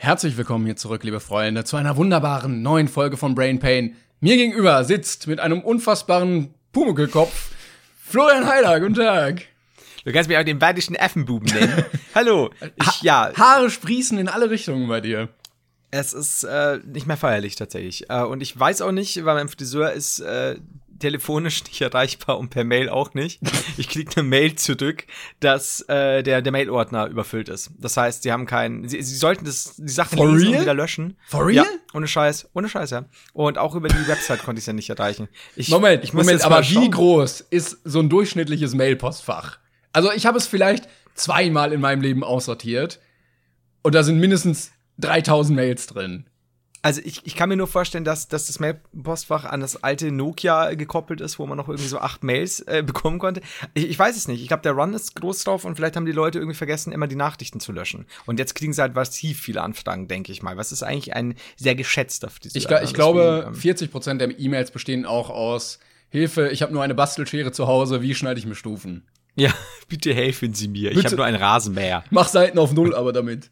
Herzlich willkommen hier zurück, liebe Freunde, zu einer wunderbaren neuen Folge von Brain Pain. Mir gegenüber sitzt mit einem unfassbaren Pumukelkopf Florian Heider. Guten Tag. Du kannst mich auch den badischen Effenbuben nennen. Hallo. Ich, ja, Haare sprießen in alle Richtungen bei dir. es ist äh, nicht mehr feierlich tatsächlich. Äh, und ich weiß auch nicht, weil mein Friseur ist äh, telefonisch nicht erreichbar und per Mail auch nicht. Ich krieg eine Mail zurück, dass äh, der, der Mailordner überfüllt ist. Das heißt, sie haben keinen. Sie, sie sollten das, die Sachen For lesen real? und wieder löschen. For real? Ja, ohne Scheiß. Ohne Scheiß, ja. Und auch über die Website konnte ich es ja nicht erreichen. Ich, Moment, ich muss Moment, jetzt aber mal wie schauen. groß ist so ein durchschnittliches Mailpostfach? Also ich habe es vielleicht zweimal in meinem Leben aussortiert und da sind mindestens 3000 Mails drin. Also ich, ich kann mir nur vorstellen, dass, dass das Mailpostfach an das alte Nokia gekoppelt ist, wo man noch irgendwie so acht Mails äh, bekommen konnte. Ich, ich weiß es nicht. Ich glaube, der Run ist groß drauf und vielleicht haben die Leute irgendwie vergessen, immer die Nachrichten zu löschen. Und jetzt kriegen sie halt massiv viele Anfragen, denke ich mal. Was ist eigentlich ein sehr geschätzter. Ich, gla- ich Deswegen, glaube, ähm, 40 Prozent der E-Mails bestehen auch aus Hilfe, ich habe nur eine Bastelschere zu Hause, wie schneide ich mir Stufen? ja, bitte helfen Sie mir. Ich Bitte. habe nur einen Rasenmäher. Mach Seiten auf Null aber damit.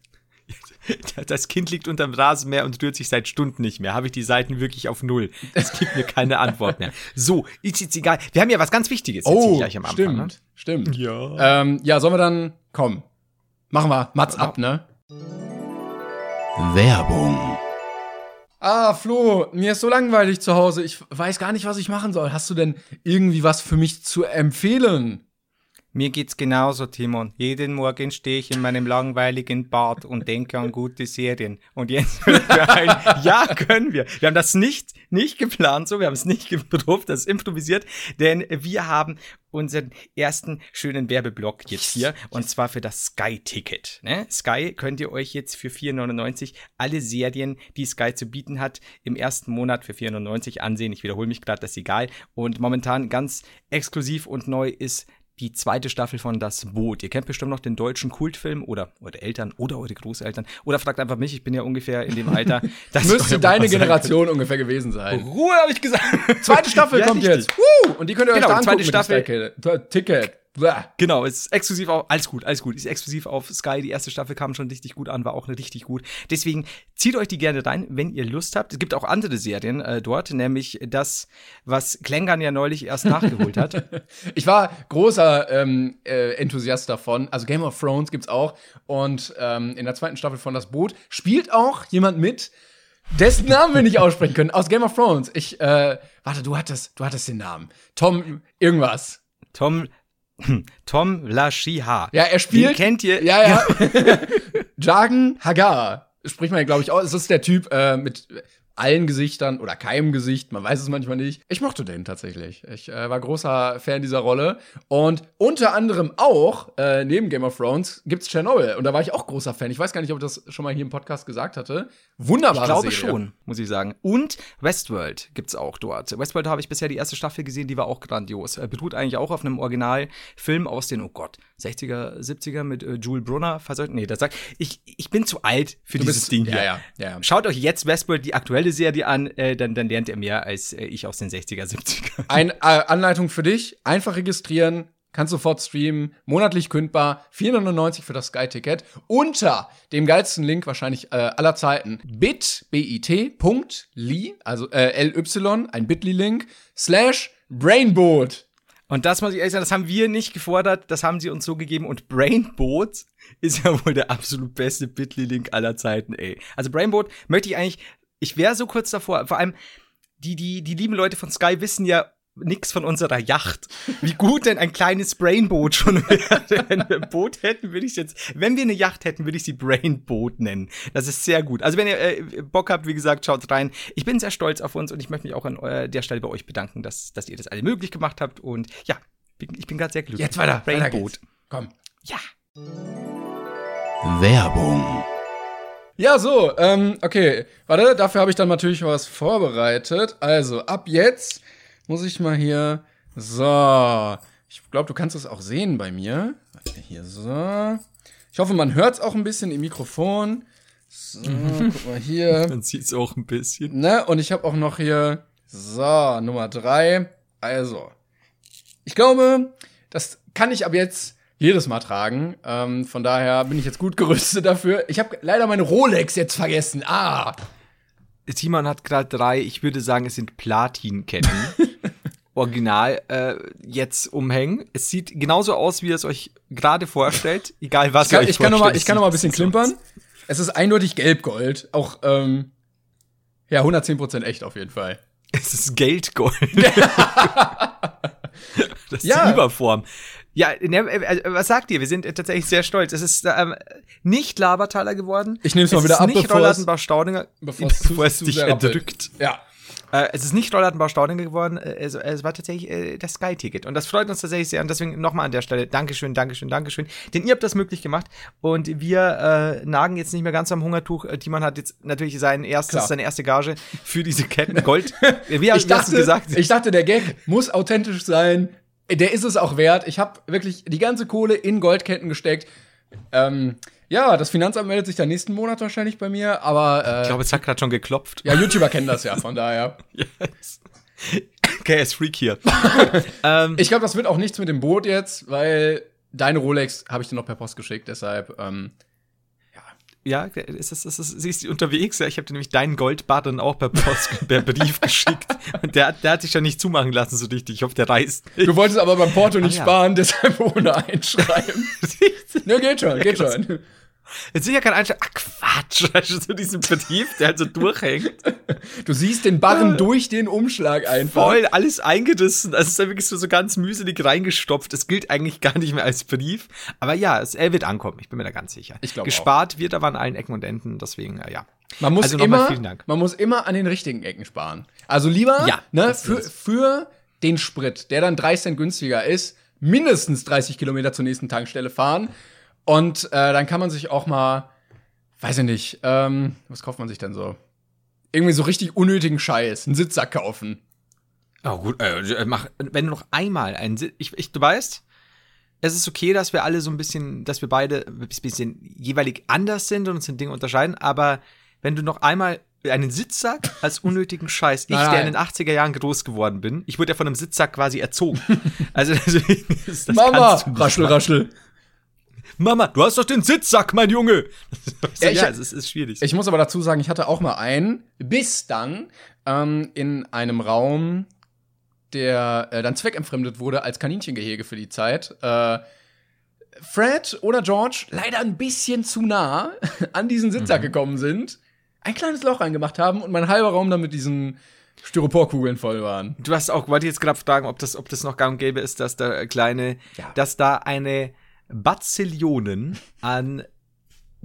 Das Kind liegt unterm Rasenmäher und rührt sich seit Stunden nicht mehr. Habe ich die Seiten wirklich auf Null? Es gibt mir keine Antwort mehr. So, ist jetzt egal. Wir haben ja was ganz Wichtiges jetzt hier gleich am Anfang. stimmt, Ne? stimmt. Ja. Ähm, ja, sollen wir dann, komm, machen wir, Mats ab, ne? Werbung. Ah, Flo, mir ist so langweilig zu Hause. Ich weiß gar nicht, was ich machen soll. Hast du denn irgendwie was für mich zu empfehlen? Mir geht's genauso, Timon. Jeden Morgen stehe ich in meinem langweiligen Bad und denke an gute Serien. Und jetzt hören wir ein, ja, können wir. Wir haben das nicht, nicht geplant so, wir haben es nicht geprobt, das ist improvisiert, denn wir haben unseren ersten schönen Werbeblock jetzt hier und zwar für das Sky-Ticket. Ne? Sky könnt ihr euch jetzt für 4,99 alle Serien, die Sky zu bieten hat, im ersten Monat für 4,99 ansehen. Ich wiederhole mich gerade, das ist egal. Und momentan ganz exklusiv und neu ist die zweite Staffel von Das Boot. Ihr kennt bestimmt noch den deutschen Kultfilm oder eure Eltern oder eure Großeltern. Oder fragt einfach mich, ich bin ja ungefähr in dem Alter. ich Müsste deine sein Generation ungefähr gewesen sein. Ruhe, habe ich gesagt. Zweite Staffel Ja, kommt richtig. jetzt. Woo! Und die könnt ihr euch Genau, da die zweite angucken dem Sky- Ticket. Genau, ist exklusiv auf, alles gut, alles gut, ist exklusiv auf Sky. Die erste Staffel kam schon richtig gut an, war auch richtig gut. Deswegen zieht euch die gerne rein, wenn ihr Lust habt. Es gibt auch andere Serien äh, dort, nämlich das, was Klängern ja neulich erst nachgeholt hat. Ich war großer ähm, äh, Enthusiast davon. Also Game of Thrones gibt's auch. Und ähm, in der zweiten Staffel von Das Boot spielt auch jemand mit, dessen Namen wir nicht aussprechen können, aus Game of Thrones. Ich, äh, warte, du hattest, du hattest den Namen. Tom irgendwas. Tom, Tom Lashiha. Ja, er spielt. Den kennt ihr? Ja, ja. Jagen Hagar. Spricht man, glaube ich, aus. Es ist der Typ äh, mit allen Gesichtern oder keinem Gesicht, man weiß es manchmal nicht. Ich mochte den tatsächlich. Ich äh, war großer Fan dieser Rolle. Und unter anderem auch, äh, neben Game of Thrones, gibt's Chernobyl. Und da war ich auch großer Fan. Ich weiß gar nicht, ob ich das schon mal hier im Podcast gesagt hatte. Wunderbare Ich glaube Serie. schon, muss ich sagen. Und Westworld gibt's auch dort. Westworld habe ich bisher die erste Staffel gesehen, die war auch grandios. Äh, beruht eigentlich auch auf einem Originalfilm aus den, oh Gott, 60er, 70er mit äh, Jules Brunner. Nee, das sagt, ich, ich bin zu alt für Du dieses bist- Ding hier. ja, ja, ja. Schaut euch jetzt Westworld, die aktuelle Serie an, äh, dann, dann lernt ihr mehr als äh, ich aus den 60er, 70er. Ein, äh, Anleitung für dich, einfach registrieren, kannst sofort streamen, monatlich kündbar, 4,99 für das Sky-Ticket, unter dem geilsten Link wahrscheinlich äh, aller Zeiten, bit.ly, also äh, ly, ein Bitly-Link, slash Brainboat. Und das muss ich ehrlich sagen, das haben wir nicht gefordert, das haben sie uns so gegeben. Und Brainboat ist ja wohl der absolut beste Bitly-Link aller Zeiten, ey. Also Brainboat möchte ich eigentlich, ich wäre so kurz davor, vor allem die, die, die lieben Leute von Sky wissen ja nix von unserer Yacht. Wie gut denn ein kleines Brainboat schon wäre. Wenn wir ein Boot hätten, würde ich jetzt, wenn wir eine Yacht hätten, würde ich sie Brainboat nennen. Das ist sehr gut. Also wenn ihr äh, Bock habt, wie gesagt, schaut rein. Ich bin sehr stolz auf uns und ich möchte mich auch an äh, der Stelle bei euch bedanken, dass, dass ihr das alle möglich gemacht habt. Und ja, bin, ich bin gerade sehr glücklich. Jetzt weiter, weiter Brainboat. geht's. Komm. Ja. Werbung. Ja, so, ähm, okay. Warte, dafür habe ich dann natürlich was vorbereitet. Also, ab jetzt muss ich mal hier. So. Ich glaube, du kannst es auch sehen bei mir. Warte, hier, so. Ich hoffe, man hört es auch ein bisschen im Mikrofon. So, guck mal hier. Man sieht es auch ein bisschen. Ne? Und ich habe auch noch hier. So, Nummer drei. Also. Ich glaube, das kann ich ab jetzt jedes Mal tragen. Ähm, von daher bin ich jetzt gut gerüstet dafür. Ich habe leider meine Rolex jetzt vergessen. Ah. Timon hat gerade drei, ich würde sagen, es sind Platinketten. Original äh, jetzt umhängen. Es sieht genauso aus, wie ihr es euch gerade vorstellt, egal was Ich kann, ihr euch ich kann, noch mal, vorstellt. ich kann noch mal ein bisschen klimpern. Es ist eindeutig gelb-gold. Auch, ähm, ja, 110% echt auf jeden Fall. Es ist Geldgold. das ist Ja. die Überform. Ja, ne, äh, was sagt ihr? Wir sind äh, tatsächlich sehr stolz. Es ist ähm, nicht Labertaler geworden. Ich nehm's mal es wieder ist ab, nicht bevor es- Staudinger, bevor es zu- bevor es dich erdrückt. Ja. Äh, es ist nicht Rollattenbau Staudinger geworden, äh, es, es war tatsächlich äh, das Sky-Ticket. Und das freut uns tatsächlich sehr. Und deswegen nochmal an der Stelle Dankeschön, Dankeschön, Dankeschön. Denn ihr habt das möglich gemacht. Und wir äh, nagen jetzt nicht mehr ganz am Hungertuch. Äh, Timon hat jetzt natürlich sein erstes, Klar. seine erste Gage für diese Ketten Gold. Wie, Ich dachte, gesagt? ich dachte, der Gag muss authentisch sein. Der ist es auch wert. Ich habe wirklich die ganze Kohle in Goldketten gesteckt. Ähm, ja, das Finanzamt meldet sich dann nächsten Monat wahrscheinlich bei mir, aber äh, Ich glaube, es hat gerade schon geklopft. ja, YouTuber kennen das ja, von daher. Yes. Okay, ist Freak hier. ähm, Ich glaube, das wird auch nichts mit dem Boot jetzt, weil deine Rolex habe ich dir noch per Post geschickt, deshalb ähm, ja, ist das, ist das, sie ist unterwegs. Ja, ich habe dir nämlich deinen Goldbarren auch per Post, per Brief geschickt. Und der, hat- der hat sich ja nicht zumachen lassen so richtig. Ich hoffe, der reist. Du wolltest aber beim Porto nicht ja. sparen, deshalb ohne einschreiben. ne, geht schon, geht schon. Jetzt sicher kein Einschlag. Ach Quatsch, weißt du, so diesen Brief, der halt so durchhängt. Du siehst den Barren durch den Umschlag einfach. Voll, alles eingerissen. Also es ist ja wirklich so, so ganz mühselig reingestopft. Es gilt eigentlich gar nicht mehr als Brief. Aber ja, es, er wird ankommen. Ich bin mir da ganz sicher. Ich glaub Gespart wird aber an allen Ecken und Enden. Deswegen, äh, ja. Man muss, Also immer, vielen Dank. man muss immer an den richtigen Ecken sparen. Also lieber Ja, ne, für, für den Sprit, der dann 3 Cent günstiger ist, mindestens 30 Kilometer zur nächsten Tankstelle fahren. Und äh, dann kann man sich auch mal, weiß ich nicht, ähm, was kauft man sich denn so? Irgendwie so richtig unnötigen Scheiß, einen Sitzsack kaufen. Oh gut, äh, mach, wenn du noch einmal einen, Si- ich, ich, du weißt, es ist okay, dass wir alle so ein bisschen, dass wir beide ein bisschen jeweilig anders sind und uns in Dingen unterscheiden, aber wenn du noch einmal einen Sitzsack als unnötigen Scheiß, ich, Nein, der in nein. den 80er Jahren groß geworden bin, ich wurde ja von einem Sitzsack quasi erzogen. Also deswegen ist das Mama, raschel, raschel. Mama, du hast doch den Sitzsack, mein Junge. Ja, ja, ich- es ist, ist schwierig. Ich muss aber dazu sagen, ich hatte auch mal einen, bis dann ähm, in einem Raum, der äh, dann zweckentfremdet wurde als Kaninchengehege für die Zeit. Äh, Fred oder George leider ein bisschen zu nah an diesen Sitzsack gekommen sind, ein kleines Loch reingemacht haben und mein halber Raum dann mit diesen Styroporkugeln voll waren. Du hast auch, wollte ich jetzt gerade fragen, ob das, ob das noch gang und gäbe ist, dass da kleine, Ja. dass da eine Bazillionen an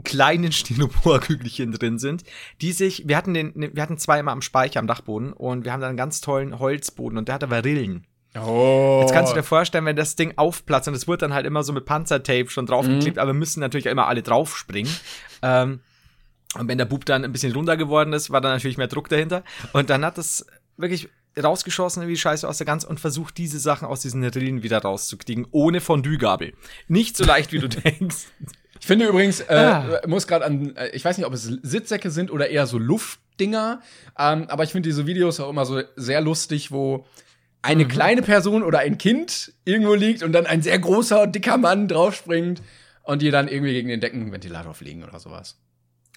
kleinen Styroporkügelchen drin sind, die sich, wir hatten den, wir hatten zwei immer am Speicher am Dachboden und wir haben da einen ganz tollen Holzboden und der hatte Varillen. Oh. Jetzt kannst du dir vorstellen, wenn das Ding aufplatzt und es wird dann halt immer so mit Panzertape schon draufgeklebt, aber müssen natürlich immer alle draufspringen. Ähm, und wenn der Bub dann ein bisschen runder geworden ist, war dann natürlich mehr Druck dahinter. Und dann hat es wirklich rausgeschossen wie Scheiße aus der Gans und versucht, diese Sachen aus diesen Rillen wieder rauszukriegen, ohne Fondue-Gabel. Nicht so leicht, wie du denkst. Ich finde übrigens, äh, Ah. muss gerade an, äh, ich weiß nicht, ob es Sitzsäcke sind oder eher so Luftdinger, ähm, aber ich finde diese Videos auch immer so sehr lustig, wo Mhm. eine kleine Person oder ein Kind irgendwo liegt und dann ein sehr großer, dicker Mann draufspringt und die dann irgendwie gegen den Deckenventilator fliegen oder sowas.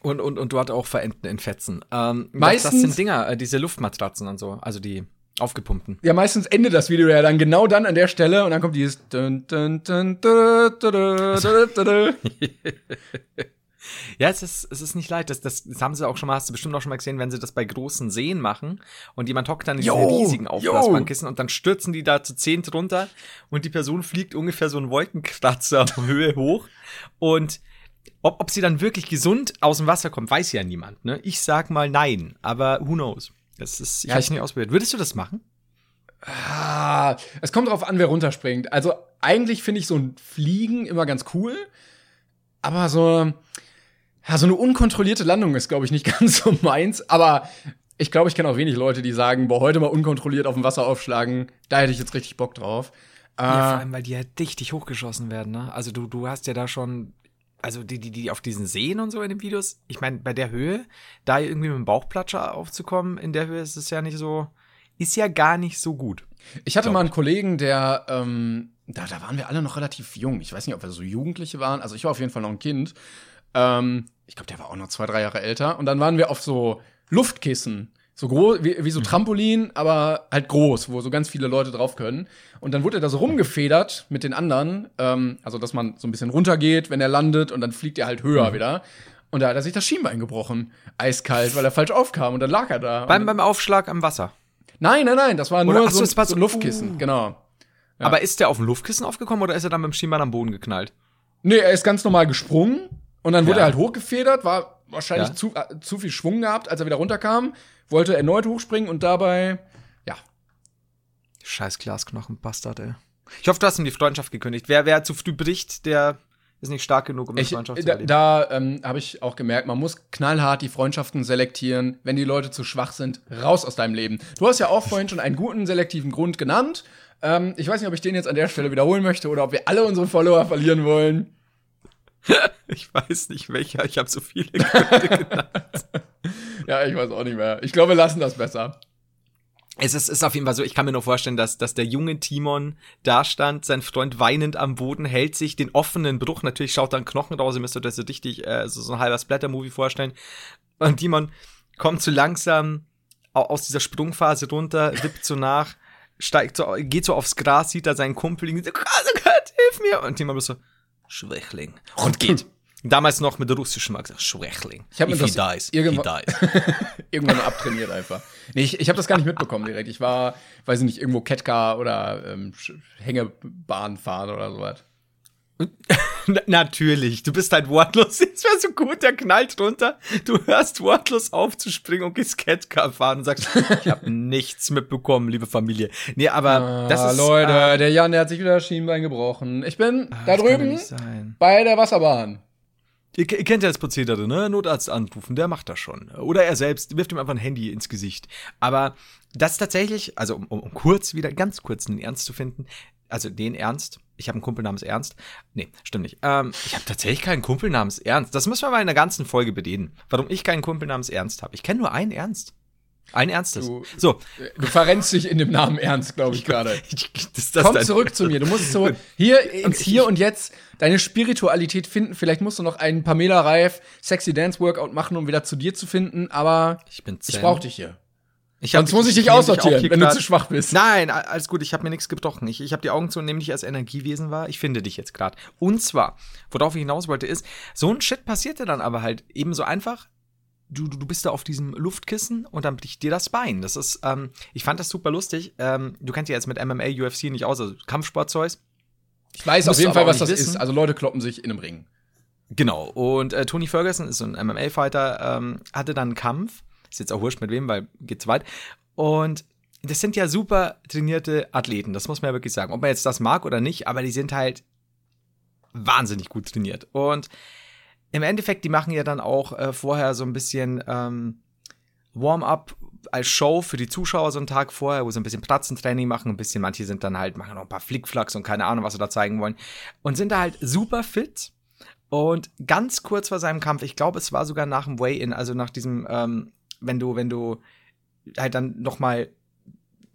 Und, und, und dort auch verenden in Fetzen. Ähm, meistens. Das, das sind Dinger, äh, diese Luftmatratzen und so, also die aufgepumpten. Ja, meistens endet das Video ja dann genau dann an der Stelle und dann kommt dieses. Ja, es ist, es ist nicht leid. Das, das, das haben sie auch schon mal, hast du bestimmt auch schon mal gesehen, wenn sie das bei großen Seen machen und jemand hockt dann in diesen riesigen Aufblasbankkissen und dann stürzen die da zu zehn runter und die Person fliegt ungefähr so einen Wolkenkratzer auf Höhe hoch und ob, ob sie dann wirklich gesund aus dem Wasser kommt, weiß ja niemand. Ne? Ich sag mal nein, aber who knows? Das ist, ich Ja, hab's ich- nie ausprobiert. Würdest du das machen? Ah, es kommt drauf an, wer runterspringt. Also eigentlich finde ich so ein Fliegen immer ganz cool, aber so Ja, so eine unkontrollierte Landung ist, glaube ich, nicht ganz so meins. Aber ich glaube, ich kenne auch wenig Leute, die sagen, boah, heute mal unkontrolliert auf dem Wasser aufschlagen. Da hätte ich jetzt richtig Bock drauf. Ja, vor allem, weil die ja dichtig hochgeschossen werden, ne? Also du, du hast ja da schon, also die, die, die auf diesen Seen und so in den Videos, ich meine, bei der Höhe, da irgendwie mit dem Bauchplatscher aufzukommen, in der Höhe ist es ja nicht so, ist ja gar nicht so gut. Ich hatte mal einen Kollegen, der, ähm, da, da waren wir alle noch relativ jung. Ich weiß nicht, ob wir so Jugendliche waren. Also ich war auf jeden Fall noch ein Kind. Ähm, ich glaube, der war auch noch zwei, drei Jahre älter. Und dann waren wir auf so Luftkissen. So groß, wie, wie so Trampolin, aber halt groß, wo so ganz viele Leute drauf können. Und dann wurde er da so rumgefedert mit den anderen. Ähm, also, dass man so ein bisschen runtergeht, wenn er landet, und dann fliegt er halt höher wieder. Und da hat er sich das Schienbein gebrochen. Eiskalt, weil er falsch aufkam. Und dann lag er da. Beim, beim Aufschlag am Wasser. nein, nein, nein, das war nur Oder- ach so, das war so- ein Luftkissen, uh. genau. Ja. Aber ist der auf dem Luftkissen aufgekommen oder ist er dann beim Schienbein am Boden geknallt? Nee, er ist ganz normal gesprungen und dann wurde Ja. er halt hochgefedert, war wahrscheinlich Ja. zu, äh, zu viel Schwung gehabt, als er wieder runterkam, wollte erneut hochspringen und dabei, ja, Scheiß Glasknochen, Bastard, ey. Ich hoffe, du hast ihm die Freundschaft gekündigt. Wer, wer zu früh bricht, der ist nicht stark genug, um die ich, Freundschaft zu da, erleben. da ähm, habe ich auch gemerkt, man muss knallhart die Freundschaften selektieren. Wenn die Leute zu schwach sind, raus aus deinem Leben. Du hast ja auch vorhin schon einen guten selektiven Grund genannt. Ähm, ich weiß nicht, ob ich den jetzt an der Stelle wiederholen möchte oder ob wir alle unsere Follower verlieren wollen. Ich weiß nicht welcher, ich habe so viele Gründe genannt. Ja, ich weiß auch nicht mehr. Ich glaube, wir lassen das besser. Es ist, ist auf jeden Fall so, ich kann mir nur vorstellen, dass, dass der junge Timon da stand, sein Freund weinend am Boden, hält sich den offenen Bruch, natürlich schaut da ein Knochen raus, ihr müsst euch das so richtig, äh, so, so ein halber Splatter-Movie vorstellen. Und Timon kommt so langsam au- aus dieser Sprungphase runter, wippt so nach, steigt so, geht so aufs Gras, sieht da seinen Kumpel liegen, so, oh Gott, hilf mir! Und Timon ist so, Schwächling. Und geht. Damals noch mit russischem Akzent, Schwächling. Ich hab mir If das dies, irgendwann- irgendwann mal abtrainiert einfach. Nee, ich, ich habe das gar nicht mitbekommen direkt. Ich war, weiß ich nicht, irgendwo Ketka oder ähm, Hängebahn fahren oder sowas. Na, natürlich, du bist halt wortlos. Es wäre so gut, der knallt runter. Du hörst wortlos aufzuspringen und gehst Catcar fahren und sagst, ich habe nichts mitbekommen, liebe Familie. Nee, aber das ah, ist. Leute, äh, der Jan, der hat sich wieder das Schienbein gebrochen. Ich bin da das kann ja drüben bei der Wasserbahn. Ihr, ihr kennt ja das Prozedere, ne? Notarzt anrufen, der macht das schon. Oder er selbst wirft ihm einfach ein Handy ins Gesicht. Aber das tatsächlich, also um, um, um kurz wieder, ganz kurz einen Ernst zu finden, also den Ernst, ich habe einen Kumpel namens Ernst. Nee, stimmt nicht. Ähm, ich habe tatsächlich keinen Kumpel namens Ernst. Das müssen wir mal in der ganzen Folge bedienen. Warum ich keinen Kumpel namens Ernst habe. Ich kenne nur einen Ernst. Ein Ernstes. Du- so. Du verrennst dich in dem Namen Ernst, glaube ich gerade. Komm zurück zu mir. Du musst so hier ins Hier und Jetzt deine Spiritualität finden. Vielleicht musst du noch einen Pamela Reif Sexy Dance Workout machen, um wieder zu dir zu finden. Aber Ich bin ich Zen. brauche dich hier. Ich hab- Sonst muss ich dich aussortieren, wenn du zu schwach bist. Nein, alles gut, ich habe mir nichts gebrochen. Ich, ich habe die Augen zu und nehme dich als Energiewesen wahr. Ich finde dich jetzt gerade. Und zwar, worauf ich hinaus wollte, ist, so ein Shit passierte dann aber halt eben so einfach. Du, du, bist da auf diesem Luftkissen und dann bricht dir das Bein. Das ist, ähm, ich fand das super lustig. Ähm, du kennst ja jetzt mit MMA, UFC nicht aus, also Kampfsportzeug. Ich weiß Musst auf jeden Fall, was das nicht ist. wissen. Also Leute kloppen sich in einem Ring. Genau. Und äh, Tony Ferguson ist so ein MMA-Fighter, ähm, hatte dann einen Kampf. Ist jetzt auch wurscht mit wem, weil geht's weit. Und das sind ja super trainierte Athleten, das muss man ja wirklich sagen. Ob man jetzt das mag oder nicht, aber die sind halt wahnsinnig gut trainiert. Und im Endeffekt, die machen ja dann auch äh, vorher so ein bisschen ähm, Warm-up als Show für die Zuschauer so einen Tag vorher, wo sie ein bisschen Pratzentraining machen, ein bisschen, manche sind dann halt, machen noch ein paar Flickflacks und keine Ahnung, was sie da zeigen wollen. Und sind da halt super fit. Und ganz kurz vor seinem Kampf, ich glaube, es war sogar nach dem Weigh-In, also nach diesem, ähm, wenn du, wenn du halt dann noch mal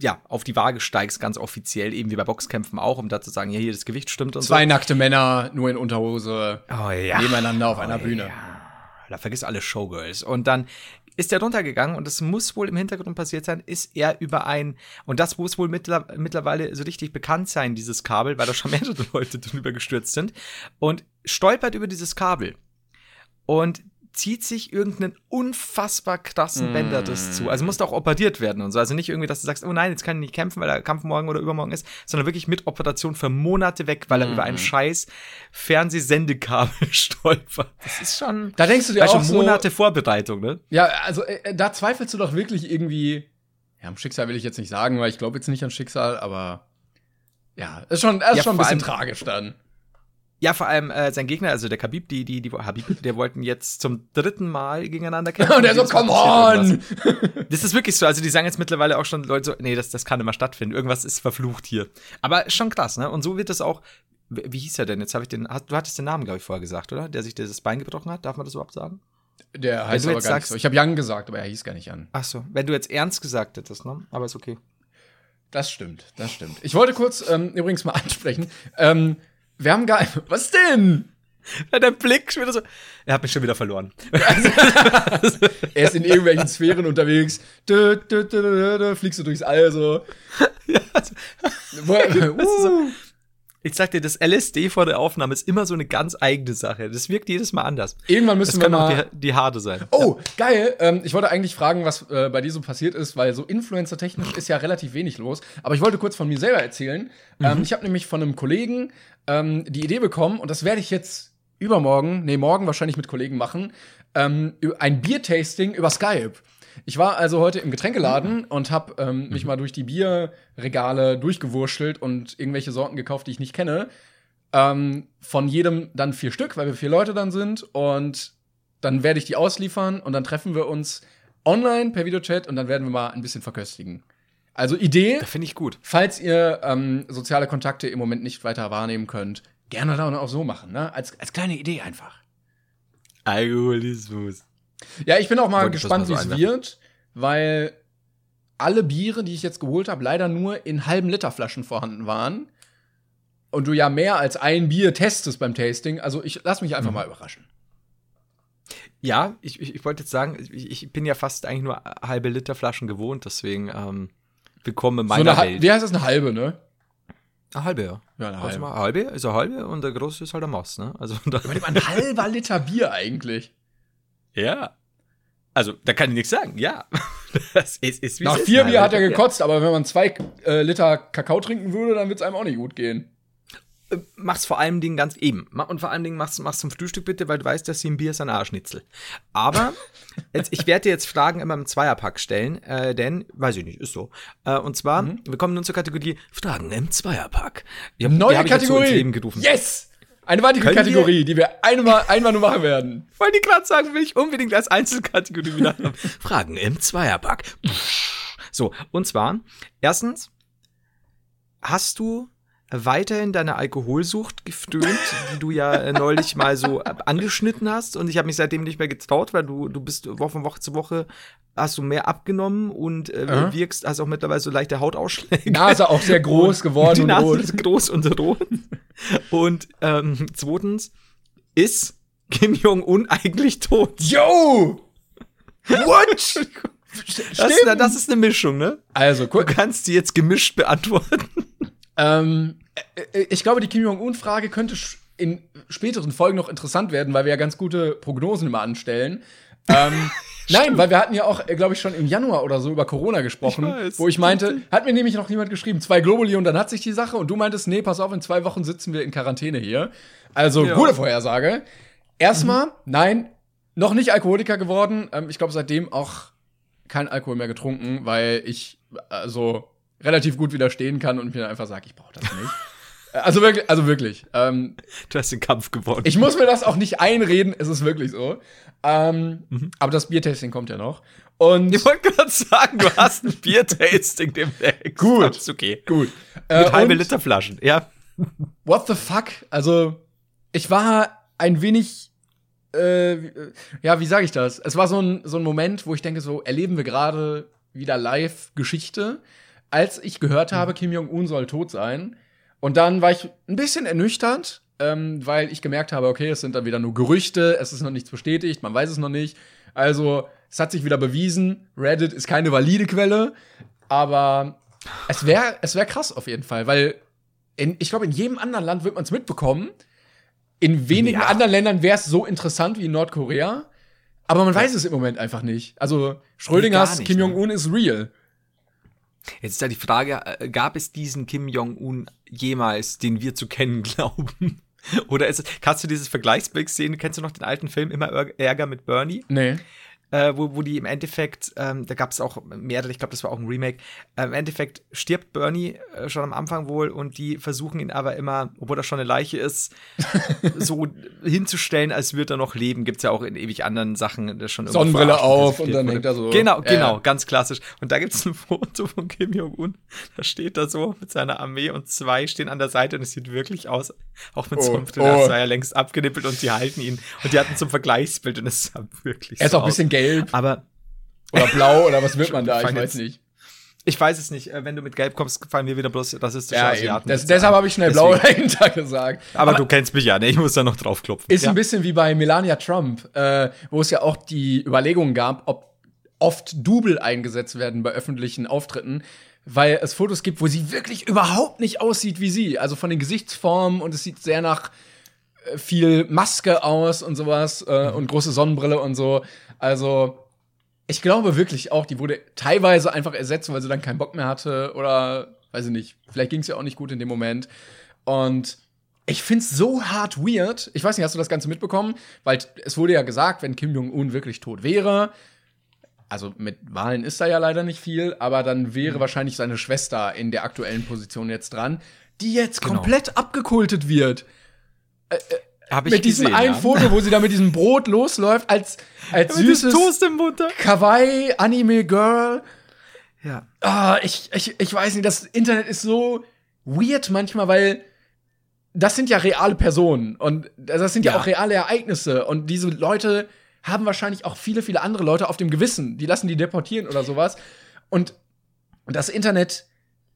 ja, auf die Waage steigst, ganz offiziell, eben wie bei Boxkämpfen auch, um da zu sagen, ja, hier das Gewicht stimmt und Zwei nackte Männer, nur in Unterhose, so. Oh ja. nebeneinander auf einer Oh Bühne. Ja. Da vergiss alle Showgirls. Und dann ist er runtergegangen und es muss wohl im Hintergrund passiert sein, ist er über ein, und das muss wohl mittler, mittlerweile so richtig bekannt sein, dieses Kabel, weil da schon mehrere Leute drüber gestürzt sind, und stolpert über dieses Kabel und zieht sich irgendeinen unfassbar krassen Mm. Bänderriss zu. Also musste auch operiert werden und so. Also nicht irgendwie, dass du sagst, oh nein, jetzt kann ich nicht kämpfen, weil der Kampf morgen oder übermorgen ist, sondern wirklich mit Operation für Monate weg, weil er Mm. über ein scheiß Fernsehsendekabel stolpert. Das ist schon, Da denkst du dir auch schon so, Monate Vorbereitung, ne? Ja, also äh, da zweifelst du doch wirklich irgendwie. Ja, am Schicksal will ich jetzt nicht sagen, weil ich glaube jetzt nicht an Schicksal, aber ja, ist schon, ist Ja, schon ein bisschen tragisch dann. Ja, vor allem äh, sein Gegner, also der Khabib, die, die, die Habib, der wollten jetzt zum dritten Mal gegeneinander kämpfen. Und er so, come on! Das ist wirklich so. Also die sagen jetzt mittlerweile auch schon Leute so, nee, das, das kann immer stattfinden. Irgendwas ist verflucht hier. Aber schon krass, ne? Und so wird das auch. Wie hieß er denn? Jetzt habe ich den. hast- Du hattest den Namen, glaube ich, vorher gesagt, oder? Der sich dieses Bein gebrochen hat. Darf man das überhaupt sagen? Der heißt aber gar nicht sagst- so. Ich habe Young gesagt, aber er hieß gar nicht Young. Ach so, wenn du jetzt ernst gesagt hättest, ne? Aber ist okay. Das stimmt, das stimmt. Ich wollte kurz ähm, übrigens mal ansprechen. Ähm, wir haben gar. Was denn? Der Blick schon wieder so. Er hat mich schon wieder verloren. Er ist in irgendwelchen Sphären unterwegs. Dö, dö, dö, dö, dö, fliegst du durchs All so. Wo- uh. Ich sag dir, das LSD vor der Aufnahme ist immer so eine ganz eigene Sache. Das wirkt jedes Mal anders. Irgendwann Das müssen wir kann auch mal. die, die Harte sein. Oh, geil. Ähm, ich wollte eigentlich fragen, was äh, bei dir so passiert ist, weil so Influencer-technisch ist ja relativ wenig los. Aber ich wollte kurz von mir selber erzählen. Ähm, ich habe nämlich von einem Kollegen ähm, die Idee bekommen, und das werde ich jetzt übermorgen, nee, morgen wahrscheinlich mit Kollegen machen, ähm, ein Biertasting über Skype. Ich war also heute im Getränkeladen und habe ähm, mich mal durch die Bierregale durchgewurschtelt und irgendwelche Sorten gekauft, die ich nicht kenne. Ähm, von jedem dann vier Stück, weil wir vier Leute dann sind. Und dann werde ich die ausliefern und dann treffen wir uns online per Videochat und dann werden wir mal ein bisschen verköstigen. Also Idee, Da finde ich gut. falls ihr ähm, soziale Kontakte im Moment nicht weiter wahrnehmen könnt, gerne dann auch so machen, ne? Als, als kleine Idee einfach. Alkoholismus. Ja, ich bin auch mal Wollte gespannt, wie so es wird, weil alle Biere, die ich jetzt geholt habe, leider nur in halben Liter Flaschen vorhanden waren. Und du ja mehr als ein Bier testest beim Tasting. Also ich lass mich Mhm. einfach mal überraschen. Ja, ich, ich, ich wollte jetzt sagen, ich, ich bin ja fast eigentlich nur halbe Liter Flaschen gewohnt, deswegen ähm, willkommen in So meiner eine, Hal- Welt. wie heißt das? Eine halbe, ne? Eine halbe, ja. Ja, eine halbe. mal, halbe ist eine halbe und der große ist halt der Maß, ne? Also da, Überleg mal, ein halber Liter Bier eigentlich. Ja. Also, da kann ich nichts sagen, ja. Das ist, ist wie Nach es ist, vier Bier hat er gekotzt, aber wenn man zwei äh, Liter Kakao trinken würde, dann wird es einem auch nicht gut gehen. mach's vor allem Dingen ganz eben. Und vor allem Dingen mach's, mach's zum Frühstück bitte, weil du weißt, dass sie ein Bier ist ein Arschnitzel. Aber jetzt, ich werde dir jetzt Fragen immer im Zweierpack stellen, äh, denn, weiß ich nicht, ist so. Äh, und zwar, Mhm. wir kommen nun zur Kategorie Fragen im Zweierpack. Hab- die Neue Kategorie. Leben gerufen. yes! Eine weitere Können wir- Kategorie, die wir einmal, einmal nur machen werden. Wollte ich gerade sagen, will ich unbedingt als Einzelkategorie wieder haben. Fragen im Zweierpack. So, und zwar, erstens, hast du weiterhin deine Alkoholsucht gefrönt, die du ja äh, neulich mal so angeschnitten hast und ich habe mich seitdem nicht mehr getraut, weil du du bist Woche von Woche zu Woche hast du mehr abgenommen und äh, Aha. wirkst hast auch mittlerweile so leichte Hautausschläge. Nase auch sehr groß geworden Die und Nase rot. ist groß und rot. Und ähm, zweitens ist Kim Jong-un eigentlich tot. Yo! What? Das, das ist eine Mischung, ne? Also, Du kurz. kannst die jetzt gemischt beantworten. Ähm, äh, ich glaube, die Kim Jong-un-Frage könnte in späteren Folgen noch interessant werden, weil wir ja ganz gute Prognosen immer anstellen. Ähm, nein, weil wir hatten ja auch, glaube ich, schon im Januar oder so über Corona gesprochen, Ich weiß. wo ich meinte, hat mir nämlich noch niemand geschrieben, zwei Globuli und dann hat sich die Sache und du meintest, nee, pass auf, in zwei Wochen sitzen wir in Quarantäne hier. Also, Ja. gute Vorhersage. Erstmal, nein, noch nicht Alkoholiker geworden. Ähm, ich glaube, seitdem auch kein Alkohol mehr getrunken, weil ich also relativ gut widerstehen kann und mir einfach sage, ich brauche das nicht. Also wirklich, also wirklich. Ähm, Du hast den Kampf gewonnen. ich muss mir das auch nicht einreden, es ist wirklich so. Ähm, Aber das Biertasting kommt ja noch. Und Ich wollte gerade sagen, du hast ein Biertasting demnächst. Gut. Ist okay. gut. Mit Äh, halbe und Liter Flaschen. Ja. What the fuck? Also, ich war ein wenig, äh, ja, wie sage ich das? Es war so ein, so ein Moment, wo ich denke, so erleben wir gerade wieder live Geschichte, als ich gehört habe, Kim Jong-un soll tot sein. Und dann war ich ein bisschen ernüchtert, ähm, weil ich gemerkt habe, okay, es sind dann wieder nur Gerüchte, es ist noch nichts bestätigt, man weiß es noch nicht. Also, es hat sich wieder bewiesen, Reddit ist keine valide Quelle, aber es wäre es wär krass auf jeden Fall, weil in, ich glaube, in jedem anderen Land wird man es mitbekommen. In wenigen Ja. anderen Ländern wäre es so interessant wie in Nordkorea. Aber man weiß es im Moment einfach nicht. Also, Schrödingers nicht, Kim ne? Jong-un ist real. Jetzt ist ja die Frage, äh, gab es diesen Kim Jong-un jemals, den wir zu kennen glauben? Oder ist es, kannst du dieses Vergleichsbild sehen? Kennst du noch den alten Film Immer Ärger mit Bernie? Nee. Äh, wo, wo die im Endeffekt, ähm, da gab es auch mehrere, ich glaube, das war auch ein Remake, äh, im Endeffekt stirbt Bernie äh, schon am Anfang wohl und die versuchen ihn aber immer, obwohl er schon eine Leiche ist, so hinzustellen, als würde er noch leben. Gibt es ja auch in ewig anderen Sachen das schon Sonnenbrille auf und dann wurde. hängt er so. Genau, genau, äh. ganz klassisch. Und da gibt es ein Foto von Kim Jong-un, da steht er so mit seiner Armee und zwei stehen an der Seite und es sieht wirklich aus, auch mit oh, Zunft, oh. sei er längst abgenippelt und sie halten ihn. Und die hatten zum Vergleichsbild und es sah wirklich Er ist so auch ein bisschen gelb gelb. Aber. Oder blau oder was wird man da? Ich weiß nicht. Ich weiß es nicht. Äh, wenn du mit Gelb kommst, fallen wir wieder bloß ist ja, Asiaten. Das, deshalb habe ich schnell Deswegen. blau dahinter gesagt. Aber, Aber, du kennst mich ja, ne? Ich muss da noch drauf klopfen. Ist ja. ein bisschen wie bei Melania Trump, äh, wo es ja auch die Überlegungen gab, ob oft Double eingesetzt werden bei öffentlichen Auftritten, weil es Fotos gibt, wo sie wirklich überhaupt nicht aussieht wie sie. Also von den Gesichtsformen und es sieht sehr nach äh, viel Maske aus und sowas äh, und große Sonnenbrille und so. Also ich glaube wirklich auch, die wurde teilweise einfach ersetzt, weil sie dann keinen Bock mehr hatte oder weiß ich nicht. Vielleicht ging es ja auch nicht gut in dem Moment. Und ich find's so hart weird. Ich weiß nicht, hast du das Ganze mitbekommen? Weil es wurde ja gesagt, wenn Kim Jong-un wirklich tot wäre, also mit Wahlen ist da ja leider nicht viel, aber dann wäre mhm. wahrscheinlich seine Schwester in der aktuellen Position jetzt dran, die jetzt genau. komplett abgekultet wird. Äh, äh, hab ich mit diesem gesehen, einen ja. Foto, wo sie da mit diesem Brot losläuft, als, als ja, süßes Toast im Butter. Kawaii Anime Girl. Ja. Ah, ich, ich, ich weiß nicht, das Internet ist so weird manchmal, weil das sind ja reale Personen und das sind ja, ja auch reale Ereignisse und diese Leute haben wahrscheinlich auch viele, viele andere Leute auf dem Gewissen. Die lassen die deportieren oder sowas. Und das Internet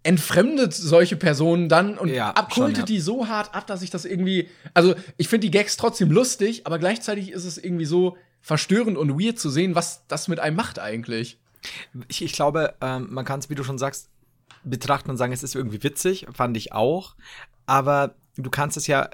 entfremdet solche Personen dann und ja, abkultet ja. die so hart ab, dass ich das irgendwie. Also, ich finde die Gags trotzdem lustig, aber gleichzeitig ist es irgendwie so verstörend und weird zu sehen, was das mit einem macht eigentlich. Ich, ich glaube, ähm, man kann es, wie du schon sagst, betrachten und sagen, es ist irgendwie witzig, fand ich auch. Aber du kannst es ja,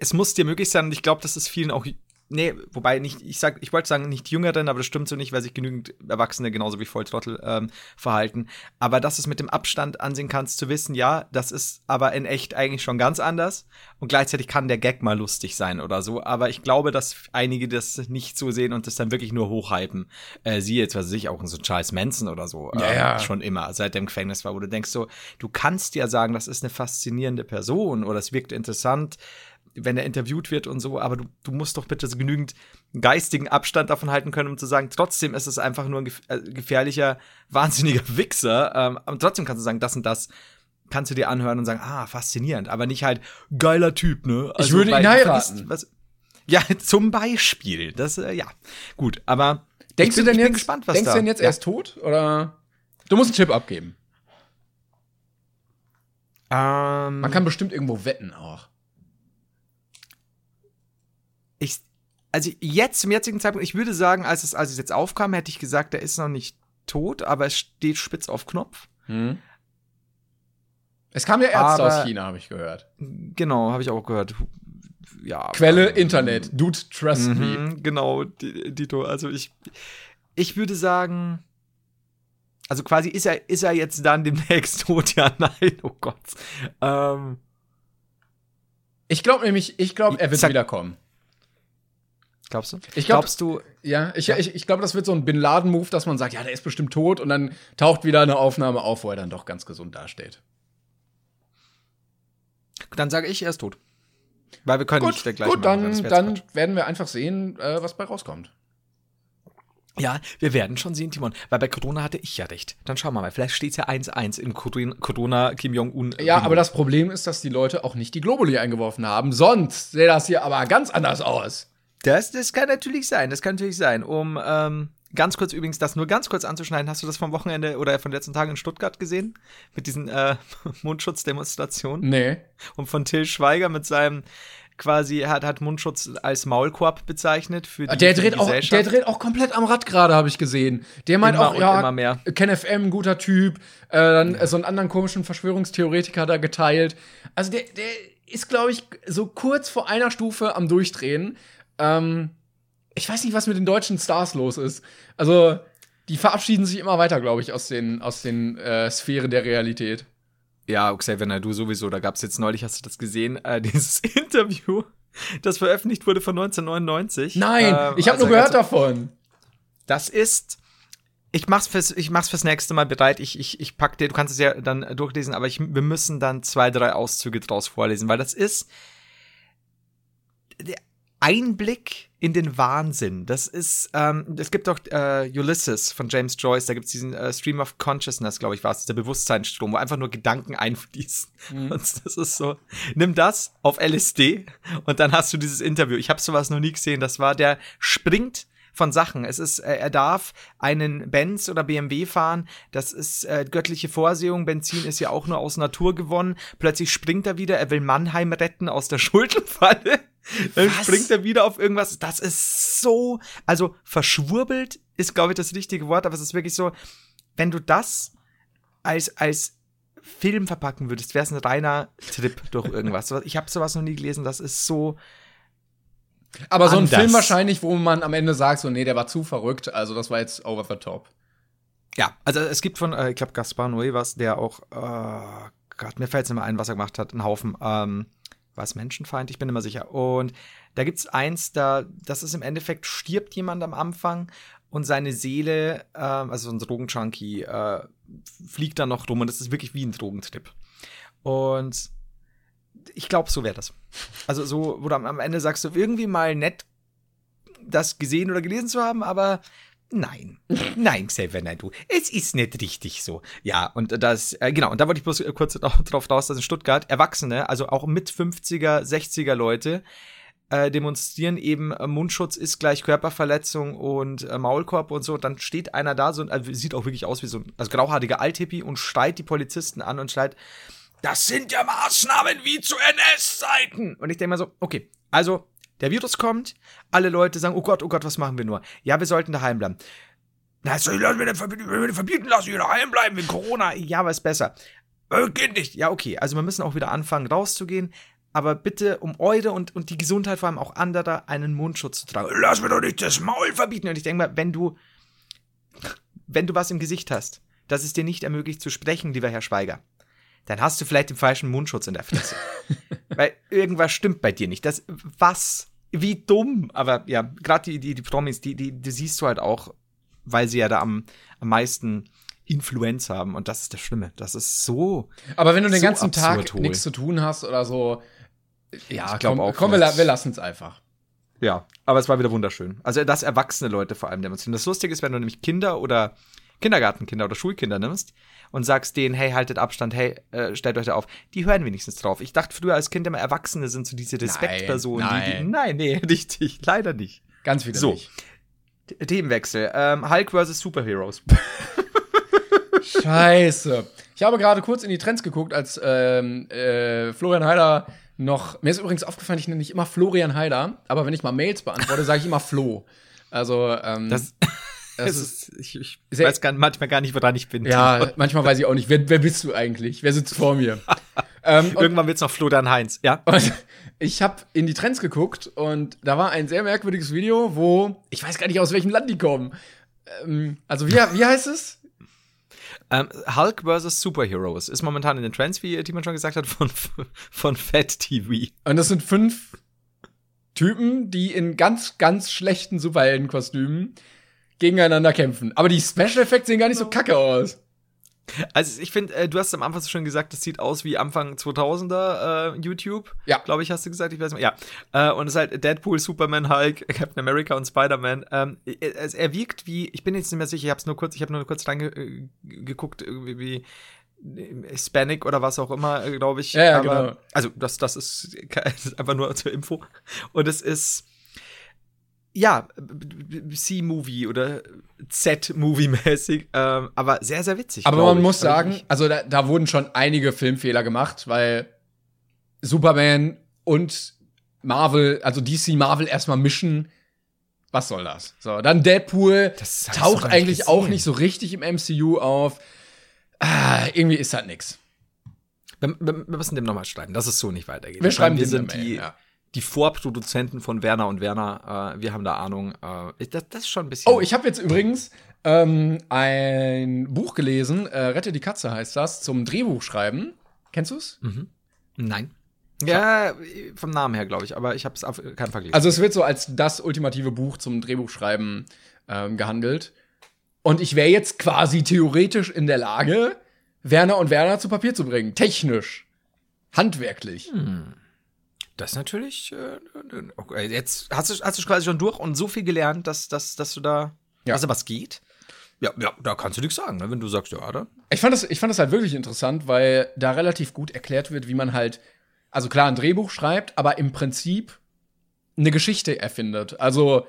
es muss dir möglich sein, und ich glaube, dass es vielen auch nee, wobei nicht, ich sag, ich wollte sagen, nicht Jüngeren, aber das stimmt so nicht, weil sich genügend Erwachsene genauso wie Volltrottel ähm, verhalten. Aber dass du es mit dem Abstand ansehen kannst, zu wissen, ja, das ist aber in echt eigentlich schon ganz anders. Und gleichzeitig kann der Gag mal lustig sein oder so. Aber ich glaube, dass einige das nicht so sehen und das dann wirklich nur hochhypen. Äh, sie jetzt, was weiß ich, auch so Charles Manson oder so. Äh, ja, ja. Schon immer, seit der im Gefängnis war, wo du denkst so, du kannst ja sagen, das ist eine faszinierende Person oder es wirkt interessant wenn er interviewt wird und so, aber du, du musst doch bitte so genügend geistigen Abstand davon halten können, um zu sagen, trotzdem ist es einfach nur ein gef äh, gefährlicher, wahnsinniger Wichser. Ähm, aber trotzdem kannst du sagen, das und das kannst du dir anhören und sagen, ah, faszinierend, aber nicht halt geiler Typ, ne? Also, ich würde ihn heiraten. Was, ja, zum Beispiel. Das, äh, ja, gut, aber denkst bin, du denn jetzt, gespannt, was denkst da, du denn jetzt, ja. er ist tot oder? Du musst einen Chip abgeben. Ähm, Man kann bestimmt irgendwo wetten auch ich, also jetzt zum jetzigen Zeitpunkt, ich würde sagen, als es, als es jetzt aufkam, hätte ich gesagt, der ist noch nicht tot, aber es steht spitz auf Knopf. Hm. Es kam ja Ärzte aber, aus China, habe ich gehört. Genau, habe ich auch gehört. Ja. Quelle aber, Internet. Dude, trust mhm, me. Genau, Dito. Also ich, ich würde sagen, also quasi ist er, ist er jetzt dann demnächst tot? Ja, nein, oh Gott. Ähm, ich glaube nämlich, ich glaube, er wird sag, wiederkommen. Glaubst du? Ich glaub, Glaubst du? Ja, ich, ja. ich, ich glaube, das wird so ein Bin Laden-Move, dass man sagt, ja, der ist bestimmt tot und dann taucht wieder eine Aufnahme auf, wo er dann doch ganz gesund dasteht. Dann sage ich, er ist tot. Weil wir können gut, nicht der gleiche Gut, dann, dann werden wir einfach sehen, äh, was bei rauskommt. Ja, wir werden schon sehen, Timon. Weil bei Corona hatte ich ja recht. Dann schauen wir mal. Vielleicht steht es ja 1-1 in Corona Kim Jong-un. Ja, aber das Problem ist, dass die Leute auch nicht die Globuli eingeworfen haben. Sonst sähe das hier aber ganz anders aus. Das, das kann natürlich sein, das kann natürlich sein. Um ähm, ganz kurz übrigens, das nur ganz kurz anzuschneiden, hast du das vom Wochenende oder von den letzten Tagen in Stuttgart gesehen? Mit diesen äh, Mundschutzdemonstrationen? Nee. Und von Till Schweiger mit seinem quasi, hat, hat Mundschutz als Maulkorb bezeichnet für die, der dreht auch, Der dreht auch komplett am Rad gerade, habe ich gesehen. Der meint immer auch, ja, immer mehr. Ken FM, guter Typ, äh, dann ja. so einen anderen komischen Verschwörungstheoretiker da geteilt. Also der, der ist, glaube ich, so kurz vor einer Stufe am Durchdrehen. Ähm, ich weiß nicht, was mit den deutschen Stars los ist. Also, die verabschieden sich immer weiter, glaube ich, aus den, aus den äh, Sphären der Realität. Ja, Xavier Naidu sowieso. Da gab es jetzt neulich, hast du das gesehen, äh, dieses Interview, das veröffentlicht wurde von 1999. Nein, ähm, ich habe also nur gehört davon. Das ist. Ich mach's fürs, ich mach's fürs nächste Mal bereit. Ich, ich, ich pack dir, du kannst es ja dann durchlesen, aber ich, wir müssen dann zwei, drei Auszüge draus vorlesen, weil das ist Einblick in den Wahnsinn. Das ist, ähm, es gibt auch äh, Ulysses von James Joyce, da gibt es diesen äh, Stream of Consciousness, glaube ich, war es, dieser Bewusstseinsstrom, wo einfach nur Gedanken einfließen. Mhm. Und das ist so, nimm das auf LSD und dann hast du dieses Interview. Ich habe sowas noch nie gesehen. Das war, der springt von Sachen. Es ist, äh, er darf einen Benz oder BMW fahren. Das ist äh, göttliche Vorsehung. Benzin ist ja auch nur aus Natur gewonnen. Plötzlich springt er wieder. Er will Mannheim retten aus der Schuldenfalle. Dann Was? springt er wieder auf irgendwas. Das ist so, also verschwurbelt ist, glaube ich, das richtige Wort, aber es ist wirklich so, wenn du das als, als Film verpacken würdest, wäre es ein reiner Trip durch irgendwas. Ich habe sowas noch nie gelesen, das ist so. Aber so ein. Film wahrscheinlich, wo man am Ende sagt, so, nee, der war zu verrückt, also das war jetzt over the top. Ja, also es gibt von, äh, ich glaube, Gaspar Noé was, der auch, äh, Gott, mir fällt es nicht mehr ein, was er gemacht hat, einen Haufen, ähm, war es Menschenfeind? Ich bin immer sicher. Und da gibt es eins, da, das ist im Endeffekt, stirbt jemand am Anfang und seine Seele, äh, also so ein Drogenjunkie, äh, fliegt dann noch rum und das ist wirklich wie ein Drogentrip. Und ich glaube, so wäre das. Also so, wo du am Ende sagst du, irgendwie mal nett, das gesehen oder gelesen zu haben, aber Nein, nein, Xavier, nein, du. Es ist nicht richtig so. Ja, und das, äh, genau, und da wollte ich bloß äh, kurz drauf raus, dass in Stuttgart Erwachsene, also auch mit 50er, 60er Leute, äh, demonstrieren eben, äh, Mundschutz ist gleich Körperverletzung und äh, Maulkorb und so. Dann steht einer da, so, also sieht auch wirklich aus wie so ein also grauhaariger Althippie und schreit die Polizisten an und schreit, das sind ja Maßnahmen wie zu NS-Zeiten. Und ich denke mal so, okay, also der Virus kommt, alle Leute sagen, oh Gott, oh Gott, was machen wir nur? Ja, wir sollten daheim bleiben. Na, soll ich wir denn verbieten, lassen, wir daheim bleiben wegen Corona? Ja, ist besser. Äh, geht nicht. Ja, okay. Also wir müssen auch wieder anfangen, rauszugehen. Aber bitte, um eure und, und die Gesundheit vor allem auch anderer, einen Mundschutz zu tragen. Lass mir doch nicht das Maul verbieten. Und ich denke mal, wenn du, wenn du was im Gesicht hast, das es dir nicht ermöglicht zu sprechen, lieber Herr Schweiger, dann hast du vielleicht den falschen Mundschutz in der Fresse. Weil irgendwas stimmt bei dir nicht. Das, was wie dumm. Aber ja, gerade die, die, die Promis, die, die, die siehst du halt auch, weil sie ja da am, am meisten Influenz haben. Und das ist das Schlimme. Das ist so. Aber wenn du den so ganzen Tag nichts zu tun hast oder so, ja, ich glaube auch. Komm, wir, wir lassen es einfach. Ja, aber es war wieder wunderschön. Also, dass erwachsene Leute vor allem demonstrieren. Das Lustige ist, wenn du nämlich Kinder oder Kindergartenkinder oder Schulkinder nimmst und sagst denen, hey, haltet Abstand, hey, äh, stellt euch da auf, die hören wenigstens drauf. Ich dachte früher als Kind immer, Erwachsene sind so diese Respektpersonen. Nein, nein. Die, die, nein, nee, richtig, leider nicht. Ganz wieder so. nicht. Themenwechsel. Ähm, Hulk vs. Superheroes. Scheiße. Ich habe gerade kurz in die Trends geguckt, als ähm, äh, Florian Heider noch. Mir ist übrigens aufgefallen, ich nenne nicht immer Florian Heider, aber wenn ich mal Mails beantworte, sage ich immer Flo. Also, ähm, das das ist, ich, ich weiß gar, manchmal gar nicht, woran ich bin. Ja, manchmal weiß ich auch nicht. Wer, wer bist du eigentlich? Wer sitzt vor mir? ähm, Irgendwann wird's noch Florian Heinz, ja. ich habe in die Trends geguckt und da war ein sehr merkwürdiges Video, wo ich weiß gar nicht, aus welchem Land die kommen. Ähm, also wie, wie heißt es? Um, ähm, Hulk vs. Superheroes ist momentan in den Trends, wie Timon schon gesagt hat, von, von Fat TV. Und das sind fünf Typen, die in ganz, ganz schlechten Superheldenkostümen gegeneinander kämpfen. Aber die Special Effects sehen gar nicht so kacke aus. Also ich finde, äh, du hast am Anfang schon gesagt, das sieht aus wie Anfang 2000er äh, YouTube. Ja. Glaube ich, hast du gesagt. Ich weiß nicht. Ja. Äh, und es ist halt Deadpool, Superman, Hulk, Captain America und Spider-Man. Ähm, er, er wirkt wie, ich bin jetzt nicht mehr sicher, ich habe nur kurz, ich habe nur kurz reingeguckt, irgendwie wie Hispanic oder was auch immer, äh, glaube ich. Ja, ja Aber, genau. Also das, das ist einfach nur zur Info. Und es ist ja, C-Movie oder Z-Movie-mäßig, ähm, aber sehr, sehr witzig. Aber man ich. muss sagen, also da, da wurden schon einige Filmfehler gemacht, weil Superman und Marvel, also DC Marvel erstmal mischen. Was soll das? So, dann Deadpool das taucht eigentlich gesehen. auch nicht so richtig im MCU auf. Ah, irgendwie ist das nix. Wir, wir, wir müssen dem nochmal schreiben, dass es so nicht weitergeht. Wir schreiben, wir sind die, ja die Vorproduzenten von Werner und Werner. Äh, wir haben da Ahnung. Äh, das, das, ist schon ein bisschen. Oh, ich habe jetzt übrigens ähm, ein Buch gelesen. Äh, Rette die Katze heißt das. Zum Drehbuchschreiben. Kennst du es? Mhm. Nein. Ja, vom Namen her, glaube ich, aber ich habe es auf keinen Fall gelesen. Also, es wird so als das ultimative Buch zum Drehbuchschreiben ähm, gehandelt. Und ich wäre jetzt quasi theoretisch in der Lage, Werner und Werner zu Papier zu bringen. Technisch. Handwerklich. Hm. Das ist natürlich. Äh, okay. Jetzt hast du, hast du quasi schon durch und so viel gelernt, dass, dass, dass du da. Ja. Also was geht? Ja, ja, da kannst du nichts sagen, ne? wenn du sagst, ja, dann. Ich fand, das, ich fand das halt wirklich interessant, weil da relativ gut erklärt wird, wie man halt, also klar, ein Drehbuch schreibt, aber im Prinzip eine Geschichte erfindet. Also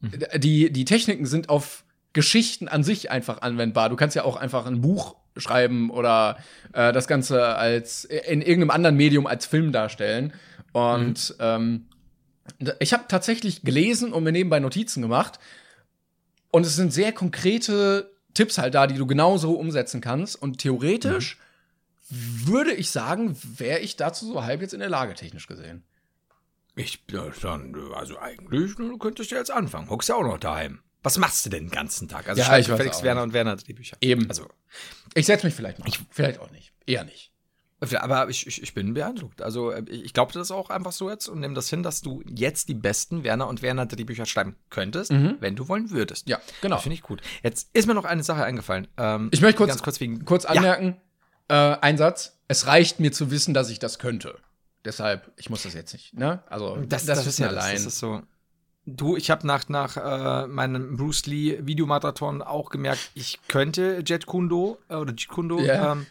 die, die Techniken sind auf Geschichten an sich einfach anwendbar. Du kannst ja auch einfach ein Buch schreiben oder äh, das Ganze als in irgendeinem anderen Medium als Film darstellen. Und ähm, ich habe tatsächlich gelesen und mir nebenbei Notizen gemacht. Und es sind sehr konkrete Tipps halt da, die du genauso umsetzen kannst. Und theoretisch würde ich sagen, wäre ich dazu so halb jetzt in der Lage, technisch gesehen. Ich, dann, also eigentlich, du könntest ja jetzt anfangen. Hockst ja auch noch daheim. Was machst du denn den ganzen Tag? Also Ja, ich Felix Werner und Werner Drehbücher. Eben. Also, Ich setze mich vielleicht mal. vielleicht auch nicht. Eher nicht. Aber ich, ich, ich bin beeindruckt. Also, äh, ich glaube das auch einfach so jetzt und nehme das hin, dass du jetzt die besten Werner und Werner Drehbücher schreiben könntest, wenn du wollen würdest. Ja, genau. Das finde ich gut. Jetzt ist mir noch eine Sache eingefallen. Ähm, Ich möchte kurz, ganz kurz wegen. kurz anmerken, äh, ein Satz. Es reicht mir zu wissen, dass ich das könnte. Deshalb, ich muss das jetzt nicht, ne? Also, Das, das, ist wissen ja das, allein. das ist so. Du, ich habe nach, nach äh, meinem Bruce Lee Videomarathon auch gemerkt, ich könnte Jet Kundo äh, oder Jet Kundo Ja. ähm,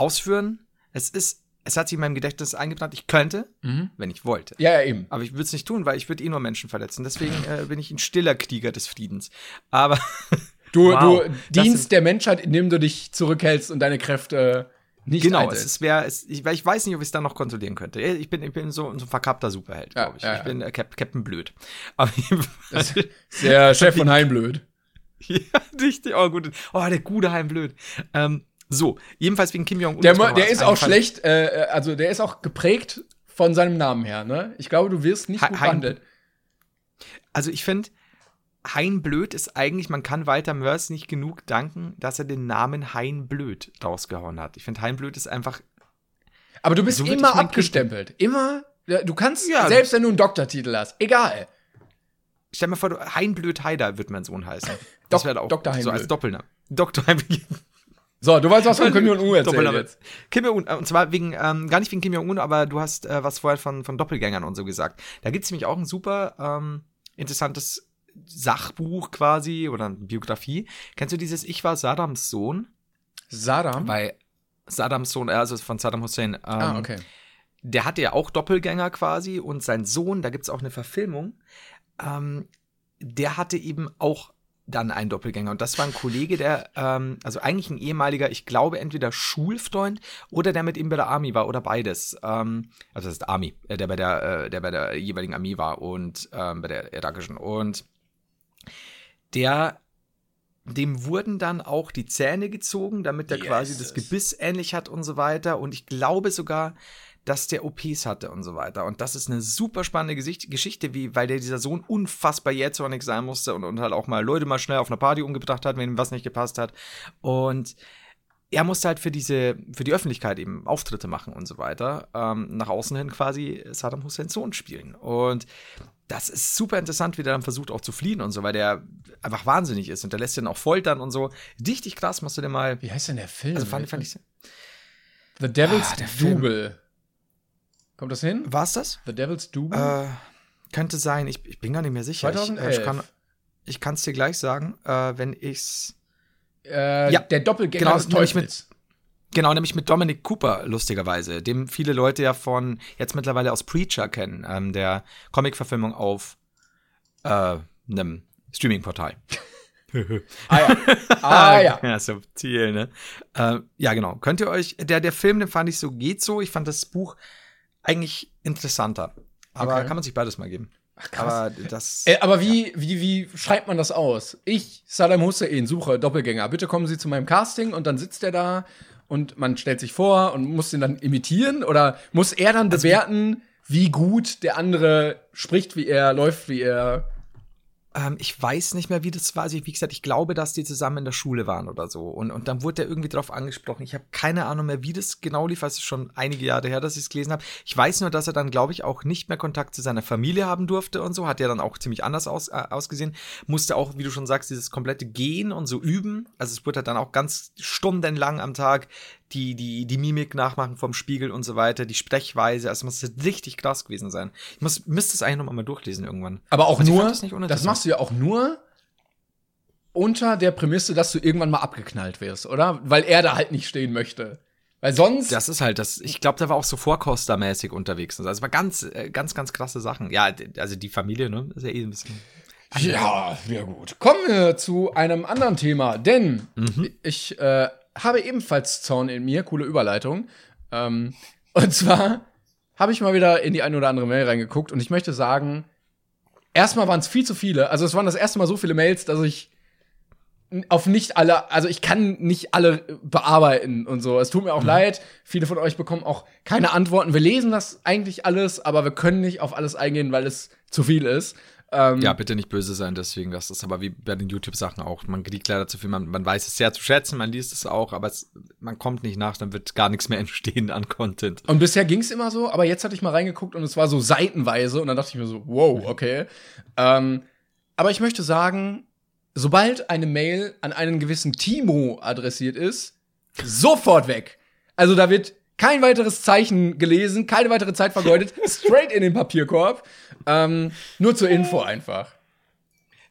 ausführen. Es ist, es hat sich in meinem Gedächtnis eingebrannt, ich könnte, Mhm. wenn ich wollte. ja, ja, eben. Aber ich würde es nicht tun, weil ich würde eh nur Menschen verletzen. Deswegen äh, bin ich ein stiller Krieger des Friedens. Aber Du, Wow. du dienst der Menschheit, indem du dich zurückhältst und deine Kräfte nicht genau, einsetzt. ist, wär, es, ich, ich weiß nicht, ob ich es dann noch kontrollieren könnte. Ich bin, ich bin so, so ein verkappter Superheld, glaube ich. ja, ich bin äh, Cap, Captain Blöd. Aber Das ist der Chef von Heimblöd. Ja, richtig. Oh, gut. Oh, der gute Heim blöd. Ähm, so, jedenfalls wegen Kim Jong-un. Der, mir der ist auch schlecht, äh, also der ist auch geprägt von seinem Namen her, ne? Ich glaube, du wirst nicht He- gut behandelt. Also ich finde, Hein Blöd ist eigentlich, man kann Walter Mörs nicht genug danken, dass er den Namen Hein Blöd rausgehauen hat. Ich finde, Hein Blöd ist einfach. Aber du bist So immer abgestempelt. Immer, du kannst, Ja. selbst wenn du einen Doktortitel hast, egal. Stell mal vor, du, Hein Blöd Heider wird mein Sohn heißen. Das wäre auch Dr. Hein so als Blöd. Doppelname. Dr. Hein. So, du weißt was von Kim Jong-un erzählen jetzt. Kim Jong-un, äh, und zwar wegen, ähm, gar nicht wegen Kim Jong-un, aber du hast äh, was vorher von, von Doppelgängern und so gesagt. Da gibt es nämlich auch ein super ähm, interessantes Sachbuch quasi oder eine Biografie. Kennst du dieses Ich war Saddams Sohn? Saddam? Bei Saddams Sohn, äh, also von Saddam Hussein. Ähm, ah, okay. Der hatte ja auch Doppelgänger quasi und sein Sohn, da gibt es auch eine Verfilmung, ähm, der hatte eben auch dann einen Doppelgänger. Und das war ein Kollege, der, ähm, also eigentlich ein ehemaliger, ich glaube, entweder Schulfreund oder der mit ihm bei der Army war oder beides. Ähm, also das ist Army, äh, der bei der, äh, der bei der jeweiligen Armee war und ähm, bei der irakischen. Und der dem wurden dann auch die Zähne gezogen, damit er quasi das. Gebiss ähnlich hat und so weiter. Und ich glaube sogar, dass der OPs hatte und so weiter. Und das ist eine super spannende Gesicht Geschichte, wie, weil der dieser Sohn unfassbar jähzornig sein musste und, und halt auch mal Leute mal schnell auf einer Party umgebracht hat, wenn ihm was nicht gepasst hat. Und er musste halt für diese, für die Öffentlichkeit eben Auftritte machen und so weiter. Ähm, nach außen hin quasi Saddam Husseins Sohn spielen. Und das ist super interessant, wie der dann versucht auch zu fliehen und so, weil der einfach wahnsinnig ist und der lässt ihn auch foltern und so. Richtig krass, musst du dir mal. Wie heißt denn der Film? Also fand, fand ich. The Devil's Ah, der Film. Kommt das hin? War's das? The Devil's Double? Äh, könnte sein, ich, ich bin gar nicht mehr sicher. 2011. Ich, äh, ich kann kann's dir gleich sagen, äh, wenn ich's. äh, ja, der Doppelgänger genau, des nämlich Teufels. Genau, nämlich mit Dominic Cooper, lustigerweise, dem viele Leute ja von jetzt mittlerweile aus Preacher kennen, ähm, der Comic-Verfilmung auf äh, einem Streaming-Portal. Ah ja. ah ja. Ja, subtil, ne? Äh, ja, genau. Könnt ihr euch, der, der Film, den fand ich so, geht so. Ich fand das Buch eigentlich interessanter. Aber Okay. kann man sich beides mal geben. Ach, krass. Aber das. Äh, aber wie, wie, wie schreibt man das aus? Ich, Saddam Hussein, suche Doppelgänger. Bitte kommen Sie zu meinem Casting und dann sitzt er da und man stellt sich vor und muss ihn dann imitieren oder muss er dann bewerten, wie gut der andere spricht, wie er läuft, wie er. Ähm, ich weiß nicht mehr, wie das war. Also, wie gesagt, ich glaube, dass die zusammen in der Schule waren oder so. Und, und dann wurde er irgendwie drauf angesprochen. Ich habe keine Ahnung mehr, wie das genau lief. Es ist schon einige Jahre her, dass ich es gelesen habe. Ich weiß nur, dass er dann, glaube ich, auch nicht mehr Kontakt zu seiner Familie haben durfte und so. Hat ja dann auch ziemlich anders aus, äh, ausgesehen. Musste auch, wie du schon sagst, dieses komplette Gehen und so üben. Also es wurde dann auch ganz stundenlang am Tag die, die, die Mimik nachmachen vom Spiegel und so weiter, die Sprechweise. Also muss richtig krass gewesen sein. Ich muss, müsste es eigentlich noch mal durchlesen irgendwann. Aber auch Also nur, das das, machst du ja auch nur unter der Prämisse, dass du irgendwann mal abgeknallt wirst, oder? Weil er da halt nicht stehen möchte. Weil sonst. Das ist halt das. Ich glaube, der war auch so Vorkostermäßig unterwegs. Also es war ganz, äh, ganz, ganz krasse Sachen. Ja, also die Familie, ne, ist ja eh ein bisschen. Ja, ja gut. Kommen wir zu einem anderen Thema, denn ich äh, habe ebenfalls Zorn in mir, coole Überleitung. Ähm, und zwar habe ich mal wieder in die eine oder andere Mail reingeguckt und ich möchte sagen, erstmal waren es viel zu viele. Also es waren das erste Mal so viele Mails, dass ich auf nicht alle, also ich kann nicht alle bearbeiten und so. Es tut mir auch leid. Viele von euch bekommen auch keine Antworten. Wir lesen das eigentlich alles, aber wir können nicht auf alles eingehen, weil es zu viel ist. Ähm, Ja, bitte nicht böse sein, deswegen. Das ist aber wie bei den YouTube-Sachen auch. Man kriegt leider zu viel. Man, man weiß es sehr zu schätzen, man liest es auch, aber es, man kommt nicht nach, dann wird gar nichts mehr entstehen an Content. Und bisher ging es immer so, aber jetzt hatte ich mal reingeguckt und es war so seitenweise und dann dachte ich mir so, wow, okay. Ähm, aber ich möchte sagen, sobald eine Mail an einen gewissen Timo adressiert ist, sofort weg. Also da wird kein weiteres Zeichen gelesen, keine weitere Zeit vergeudet, straight in den Papierkorb. Ähm, nur zur Info einfach.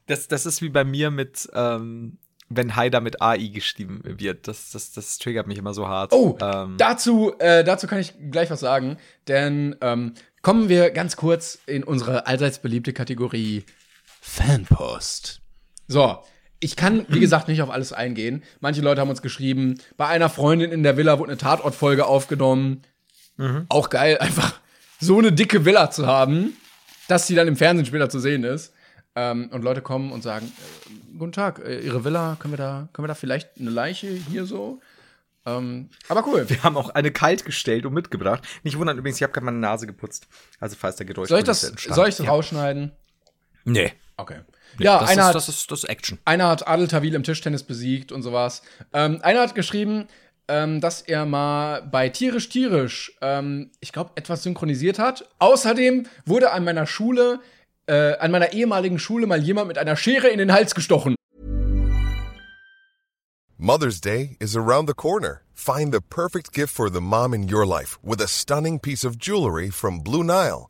Das, das ist wie bei mir mit, ähm, wenn Haider mit AI geschrieben wird. Das, das, das triggert mich immer so hart. Oh, ähm, dazu, äh, dazu kann ich gleich was sagen, denn ähm, kommen wir ganz kurz in unsere allseits beliebte Kategorie Fanpost. So, ich kann, wie gesagt, nicht auf alles eingehen. Manche Leute haben uns geschrieben, bei einer Freundin in der Villa wurde eine Tatortfolge aufgenommen. Auch geil, einfach so eine dicke Villa zu haben, dass sie dann im Fernsehen später zu sehen ist. Ähm, und Leute kommen und sagen, äh, guten Tag, äh, Ihre Villa, können wir da, können wir da vielleicht eine Leiche hier so? Ähm, aber cool. wir haben auch eine kalt gestellt und mitgebracht. Nicht wundern übrigens, ich habe gerade meine Nase geputzt. Also falls der Geräusch Soll ich das, soll ich das ja. rausschneiden? Nee. Okay. Ja, das, einer, ist, hat, das, ist, das ist Action. einer hat Adel Tawil im Tischtennis besiegt und sowas. Ähm, einer hat geschrieben, ähm, dass er mal bei Tierisch Tierisch, ähm, ich glaube, etwas synchronisiert hat. Außerdem wurde an meiner Schule, äh, an meiner ehemaligen Schule mal jemand mit einer Schere in den Hals gestochen. Mother's Day is around the corner. Find the perfect gift for the mom in your life with a stunning piece of jewelry from Blue Nile.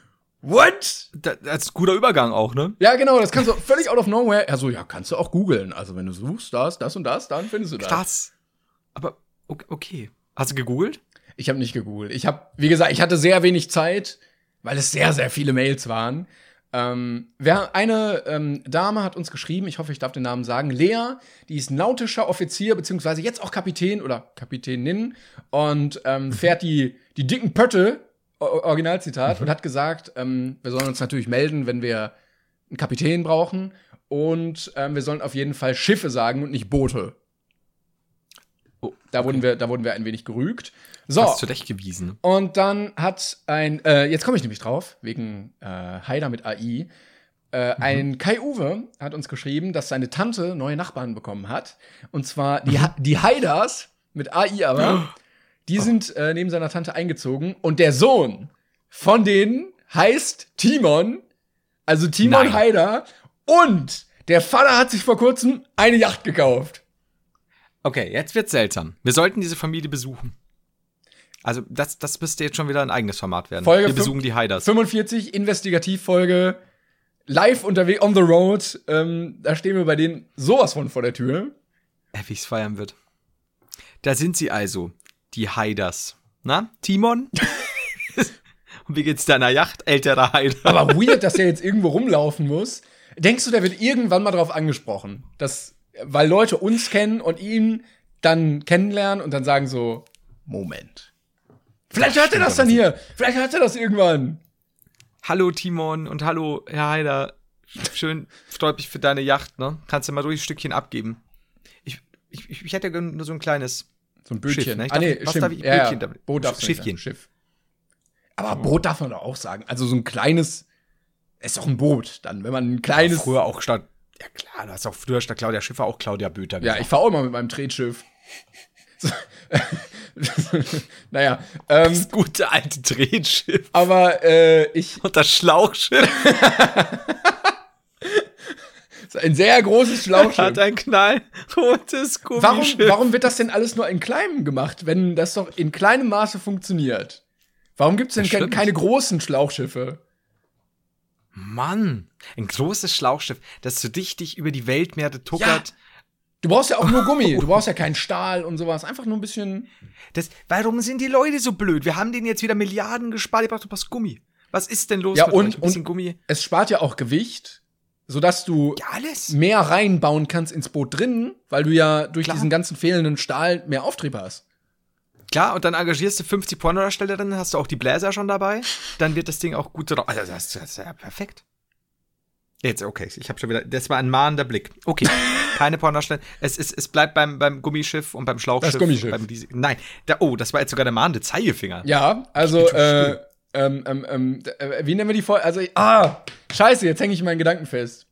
what? Da, das ist ein guter Übergang auch, ne? Ja, genau, das kannst du völlig out of nowhere. Also, ja, kannst du auch googeln. Also, wenn du suchst, das, das und das, dann findest du das. Krass. Aber ok- okay. Hast du gegoogelt? Ich habe nicht gegoogelt. Ich habe, wie gesagt, ich hatte sehr wenig Zeit, weil es sehr, sehr viele Mails waren. Ähm, wer, eine ähm, Dame hat uns geschrieben, ich hoffe, ich darf den Namen sagen, Lea, die ist nautischer Offizier, beziehungsweise jetzt auch Kapitän oder Kapitänin und ähm, fährt die, die dicken Pötte, Originalzitat, und hat gesagt, ähm, wir sollen uns natürlich melden, wenn wir einen Kapitän brauchen und ähm, wir sollen auf jeden Fall Schiffe sagen und nicht Boote. Oh, Da wurden wir, da wurden wir ein wenig gerügt. So. Hast zurechtgewiesen. Und dann hat ein, äh, jetzt komme ich nämlich drauf, wegen äh, Haider mit AI. Äh, Ein Kai Uwe hat uns geschrieben, dass seine Tante neue Nachbarn bekommen hat. Und zwar die, Ha- die Haiders mit AI aber. Die sind äh, neben seiner Tante eingezogen. Und der Sohn von denen heißt Timon. Also Timon Nein. Haider. Und der Vater hat sich vor kurzem eine Yacht gekauft. Okay, jetzt wird's seltsam. Wir sollten diese Familie besuchen. Also, das, das müsste jetzt schon wieder ein eigenes Format werden. Folge Wir besuchen die Haiders. 45 Investigativfolge live unterwegs on the road. Ähm, da stehen wir bei denen sowas von vor der Tür. Äh, wie ich's feiern wird. Da sind sie also, die Haiders. Na, Timon? Und wie geht's deiner Yacht, älterer Haider? Aber weird, dass der jetzt irgendwo rumlaufen muss. Denkst du, der wird irgendwann mal drauf angesprochen, dass, weil Leute uns kennen und ihn dann kennenlernen und dann sagen so, Moment. Vielleicht hört er das dann hier. Vielleicht hört er das irgendwann. Hallo Timon und hallo Herr Heider. Schön mich für deine Yacht, ne? Kannst du mal durch ein Stückchen abgeben. Ich, ich, ich hätte nur so ein kleines So ein Bötchen. Schiff, ne? Ah, nee, darf- was darf ich- ja, ja. Bötchen damit. Boot nicht Schiffchen. Schiff. Aber Boot darf man doch auch sagen. Also so ein kleines, ist doch ein Boot dann, wenn man ein kleines. früher auch statt. Ja klar, du hast auch früher statt Claudia Schiffer auch Claudia Böter Ja, ich fahre auch immer mit meinem Tretschiff. Naja, ähm, das gute alte Drehschiff aber äh, ich und das Schlauchschiff ein sehr großes Schlauchschiff. hat ein knallrotes Warum, Gummischiff. warum wird das denn alles nur in kleinem gemacht, wenn das doch in kleinem Maße funktioniert? Warum gibt es denn Das ke stimmt. keine großen Schlauchschiffe? Mann, ein großes Schlauchschiff, das so dichtig über die Weltmeere tuckert. Du brauchst ja auch nur Gummi, du brauchst ja keinen Stahl und sowas. Einfach nur ein bisschen. Das, warum sind die Leute so blöd? Wir haben denen jetzt wieder Milliarden gespart, ihr braucht doch was Gummi. Was ist denn los Ja, mit und- euch? Ein bisschen und- Gummi. Es spart ja auch Gewicht, sodass du Ja, mehr reinbauen kannst ins Boot drinnen, weil du ja durch Klar. diesen ganzen fehlenden Stahl mehr Auftrieb hast. Klar, und dann engagierst du 50 Pornodarstellerinnen, hast du auch die Bläser schon dabei. Dann wird das Ding auch gut drauf. Also, das, das ist ja perfekt. Jetzt, okay, ich habe schon wieder. Das war ein mahnender Blick. Okay, keine Pornodarstellerin. Es, es, es bleibt beim, beim Gummischiff und beim Schlauchschiff. Das Gummischiff. Beim Nein, da, oh, das war jetzt sogar der mahnende Zeigefinger. Ja, also, äh, ähm, ähm, ähm, äh, wie nennen wir die Folge? Also, ah, scheiße, jetzt hänge ich in meinen Gedanken fest.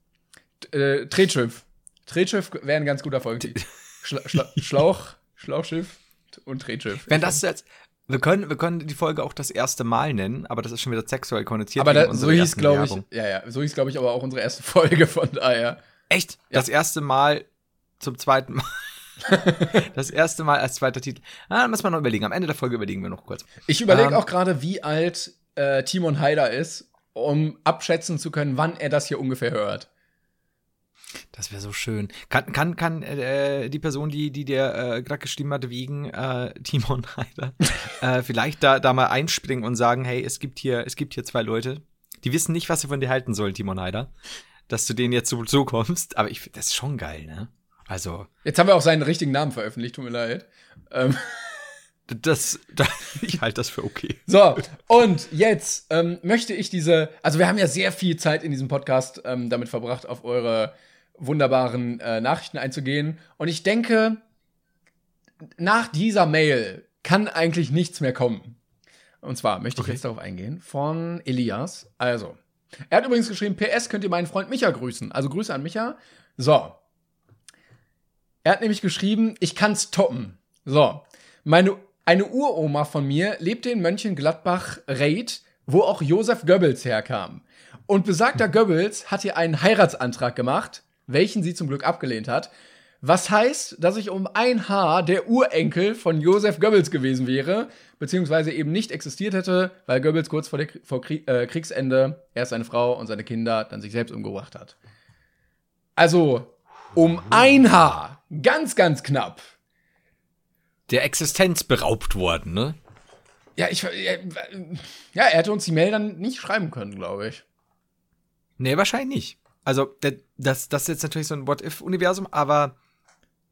Äh, Tretschiff. Tretschiff wäre ein ganz guter Folgentitel. Schla Schla Schlauch, Schlauchschiff und Tretschiff. Wenn das jetzt. Wir können, wir können die Folge auch das erste Mal nennen, aber das ist schon wieder sexuell konnotiert. aber da, so hieß, glaube ich, ja, ja, so hieß, glaube ich, aber auch unsere erste Folge, von daher. Echt? Das erste Mal zum zweiten Mal. das erste Mal als zweiter Titel. Ah, müssen wir noch überlegen. Am Ende der Folge überlegen wir noch kurz. Ich überlege Ähm, auch gerade, wie alt äh, Timon Haider ist, um abschätzen zu können, wann er das hier ungefähr hört. Das wäre so schön. Kann, kann, kann äh, die Person, die, die dir äh, gerade geschrieben hat, wegen äh, Timon Heider, äh, vielleicht da, da mal einspringen und sagen, hey, es gibt hier, es gibt hier zwei Leute, die wissen nicht, was sie von dir halten sollen, Timon Heider. Dass du denen jetzt so, so kommst. Aber ich, das ist schon geil, ne? Also, Jetzt haben wir auch seinen richtigen Namen veröffentlicht, tut mir leid. Ähm, das, das ich halte das für okay. So, und jetzt ähm, möchte ich diese, also wir haben ja sehr viel Zeit in diesem Podcast ähm, damit verbracht, auf eure wunderbaren äh, Nachrichten einzugehen. Und ich denke, nach dieser Mail kann eigentlich nichts mehr kommen. Und zwar möchte ich Okay. jetzt darauf eingehen von Elias. Also, er hat übrigens geschrieben, PS könnt ihr meinen Freund Micha grüßen. Also Grüße an Micha. So. Er hat nämlich geschrieben, ich kann's toppen. So. Meine, eine Uroma von mir lebte in Mönchengladbach-Reit, wo auch Josef Goebbels herkam. Und besagter Goebbels hat ihr einen Heiratsantrag gemacht, welchen sie zum Glück abgelehnt hat. Was heißt, dass ich um ein Haar der Urenkel von Josef Goebbels gewesen wäre, beziehungsweise eben nicht existiert hätte, weil Goebbels kurz vor, der, vor Krieg, äh, Kriegsende erst seine Frau und seine Kinder dann sich selbst umgebracht hat. Also, um ein Haar. Ganz, ganz knapp. Der Existenz beraubt worden, ne? Ja, ich, ja, ja, er hätte uns die Mail dann nicht schreiben können, glaube ich. Nee, wahrscheinlich nicht. Also, das, das ist jetzt natürlich so ein What-If-Universum, aber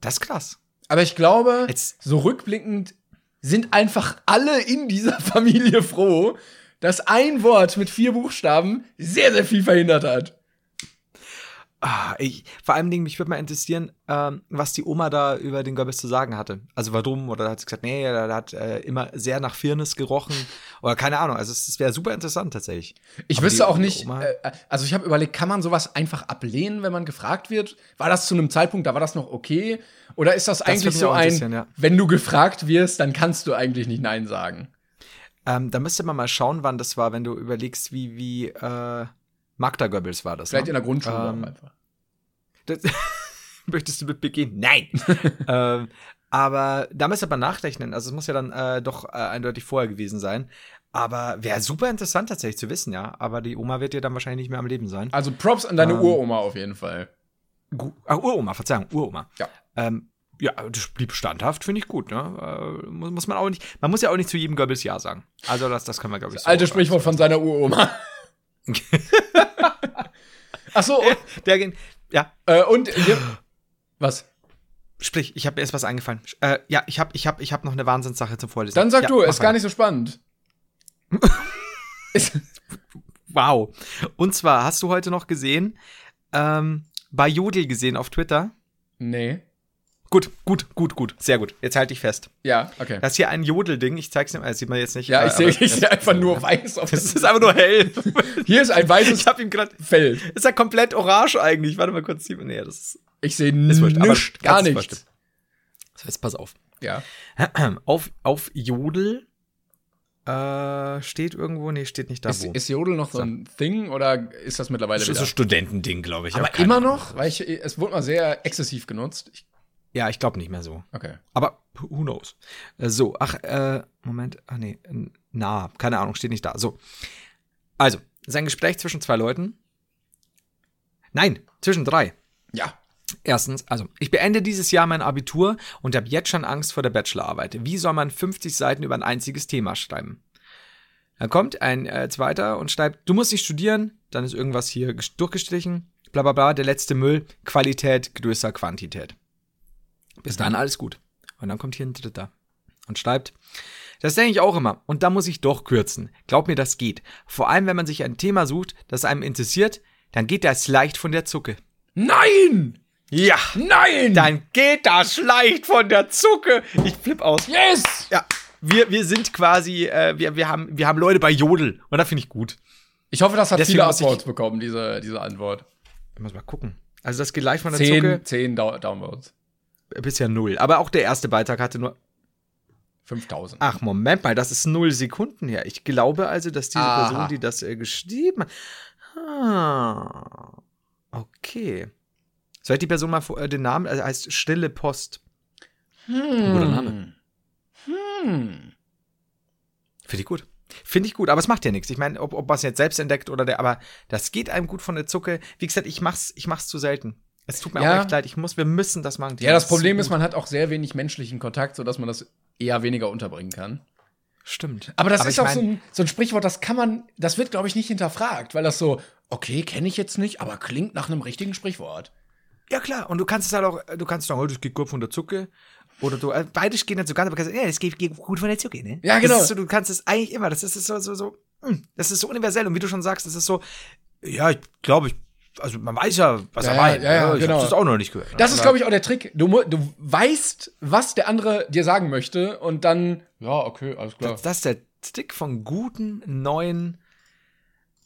das ist krass. Aber ich glaube, Jetzt- so rückblickend sind einfach alle in dieser Familie froh, dass ein Wort mit vier Buchstaben sehr, sehr viel verhindert hat. Ah, ich, vor allem, Dingen, mich würde mal interessieren, ähm, was die Oma da über den Goebbels zu sagen hatte. Also warum? Oder hat sie gesagt, nee, der hat äh, immer sehr nach Firnis gerochen. Oder keine Ahnung. Also es, es wäre super interessant tatsächlich. Ich Aber wüsste die auch nicht, äh, also ich habe überlegt, kann man sowas einfach ablehnen, wenn man gefragt wird? War das zu einem Zeitpunkt, da war das noch okay? Oder ist das, eigentlich würde mich so ein, ja. wenn du gefragt wirst, dann kannst du eigentlich nicht Nein sagen? Ähm, da müsste man mal schauen, wann das war, wenn du überlegst, wie, wie äh, Magda Goebbels war das. Vielleicht ne? in der Grundschule Ähm, einfach. Das, möchtest du mit begehen? Nein. ähm, aber da müsste man nachrechnen. Also es muss ja dann äh, doch äh, eindeutig vorher gewesen sein. Aber wäre super interessant tatsächlich zu wissen, ja. Aber die Oma wird ja dann wahrscheinlich nicht mehr am Leben sein. Also Props an deine ähm, Uroma auf jeden Fall. Ach, Uroma, Verzeihung, Uroma. Ja. Ähm, ja, das blieb standhaft, finde ich gut, ne? Äh, muss, muss man auch nicht, man muss ja auch nicht zu jedem Goebbels Ja sagen. Also das, das können wir, glaube ich, so Alte Sprichwort von seiner Uroma. Ach so, Der ja, äh, und was? sprich, ich habe mir erst was eingefallen. Äh, ja, ich habe ich hab, ich hab noch eine Wahnsinnssache zum Vorlesen. Dann sag ja, du, ist gar nicht so spannend. Wow. Und zwar, hast du heute noch gesehen, ähm, bei Jodel gesehen auf Twitter? nee. Gut, gut, gut, gut. Sehr gut. Jetzt halte ich fest. Ja, okay. Das ist hier ein Jodel-Ding. Ich zeig's dir mal. Das sieht man jetzt nicht. Ja, ich sehe ich seh einfach nur weiß auf Das ist einfach nur hell. Hier ist ein weißes Ich habe ihm gerade. Feld. Ist ja komplett orange eigentlich. Warte mal kurz. Nee, das ist. Ich sehe nichts, gar nichts. So, jetzt pass auf. Ja. Auf, auf Jodel äh, steht irgendwo. Nee, steht nicht da. Ist, wo. ist Jodel noch so ein Thing oder ist das mittlerweile das ist wieder? so Studentending, glaube ich. aber hab immer noch? Weil ich, es wurde mal sehr exzessiv genutzt. Ich, Ja, ich glaube nicht mehr so. okay. Aber who knows? Äh, So, ach, äh, Moment, ach nee, na, keine Ahnung, steht nicht da. So. Also, es ist ein Gespräch zwischen zwei Leuten. Nein, zwischen drei. Ja. Erstens, also, ich beende dieses Jahr mein Abitur und habe jetzt schon Angst vor der Bachelorarbeit. Wie soll man 50 Seiten über ein einziges Thema schreiben? Dann kommt ein äh, zweiter und schreibt, du musst nicht studieren, dann ist irgendwas hier ges- durchgestrichen, bla bla bla, der letzte Müll, Qualität größer Quantität. Bis dann alles gut. Und dann kommt hier ein dritter und schreibt, das denke ich auch immer. Und da muss ich doch kürzen. Glaub mir, das geht. Vor allem, wenn man sich ein Thema sucht, das einem interessiert, dann geht das leicht von der Zucke. Nein! Ja, Nein! dann geht das leicht von der Zucke. Ich flipp aus. yes! Ja, wir, wir sind quasi, äh, wir, wir, haben, wir haben Leute bei Jodel. Und da finde ich gut. Ich hoffe, das hat Deswegen viele Upvotes bekommen, diese, diese Antwort. Ich muss mal gucken. Also das geht leicht von der Zucke. Zehn, zehn Dau- Downvotes. Bisher null. Aber auch der erste Beitrag hatte nur. 5000. Ach, Moment mal, das ist null Sekunden her. Ich glaube also, dass diese Aha. Person, die das äh, geschrieben hat. Ah, okay. Soll ich die Person mal vor- äh, den Namen? Also heißt Stille Post. Hm. Guter Name. Hm. Finde ich gut. Finde ich gut, aber es macht ja nichts. Ich meine, ob, ob man es jetzt selbst entdeckt oder der, aber das geht einem gut von der Zucke. Wie gesagt, ich mach's, ich mach's zu selten. Es tut mir Ja. auch echt leid. Ich muss, wir müssen das machen. Ja, das Problem ist, man hat auch sehr wenig menschlichen Kontakt, sodass man das eher weniger unterbringen kann. Stimmt. Aber das ist ich auch mein- so, ein, so ein Sprichwort, das kann man, das wird, glaube ich, nicht hinterfragt, weil das so, okay, kenne ich jetzt nicht, aber klingt nach einem richtigen Sprichwort. Ja, klar. Und du kannst es halt auch, du kannst sagen, oh, das geht gut von der Zucke. Oder du, äh, beides geht nicht so ganz, aber du kannst, ja, das geht, geht gut von der Zucke, ne? Ja, genau. Ist so, du kannst es eigentlich immer, das ist so, so, so, hm, das ist so universell. Und wie du schon sagst, das ist so, ja, ich glaube, ich, also man weiß ja, was Ja, er meint. ja, ja, ich genau. das auch noch nicht gehört. Das ist, glaube ich, auch der Trick. Du, du weißt, was der andere dir sagen möchte und dann, ja, okay, alles klar. Das, das ist der Trick von guten, neuen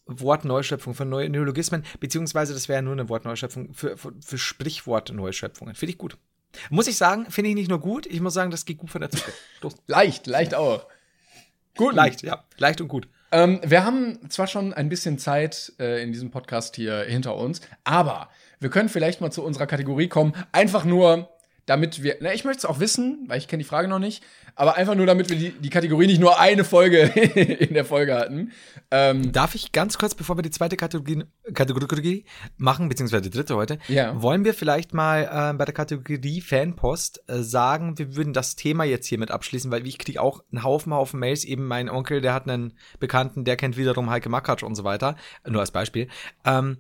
Wortneuschöpfungen, von neuen Neologismen, beziehungsweise das wäre ja nur eine Wortneuschöpfung für, für, für Sprichwortneuschöpfungen. Finde ich gut. Muss ich sagen, finde ich nicht nur gut, ich muss sagen, das geht gut von der. Los. Leicht, leicht auch. Gut. Leicht, ja. Leicht und gut. Ähm, wir haben zwar schon ein bisschen Zeit äh, in diesem Podcast hier hinter uns, aber wir können vielleicht mal zu unserer Kategorie kommen. Einfach nur, damit wir, na, ich möchte es auch wissen, weil ich kenne die Frage noch nicht, aber einfach nur, damit wir die, die Kategorie nicht nur eine Folge in der Folge hatten. Ähm, Darf ich ganz kurz, bevor wir die zweite Kategorie, Kategorie machen, beziehungsweise die dritte heute, Ja. wollen wir vielleicht mal äh, bei der Kategorie Fanpost äh, sagen, wir würden das Thema jetzt hiermit abschließen, weil ich kriege auch einen Haufen, Haufen Mails. Eben mein Onkel, der hat einen Bekannten, der kennt wiederum Heike Makatsch und so weiter. Nur als Beispiel. Ähm,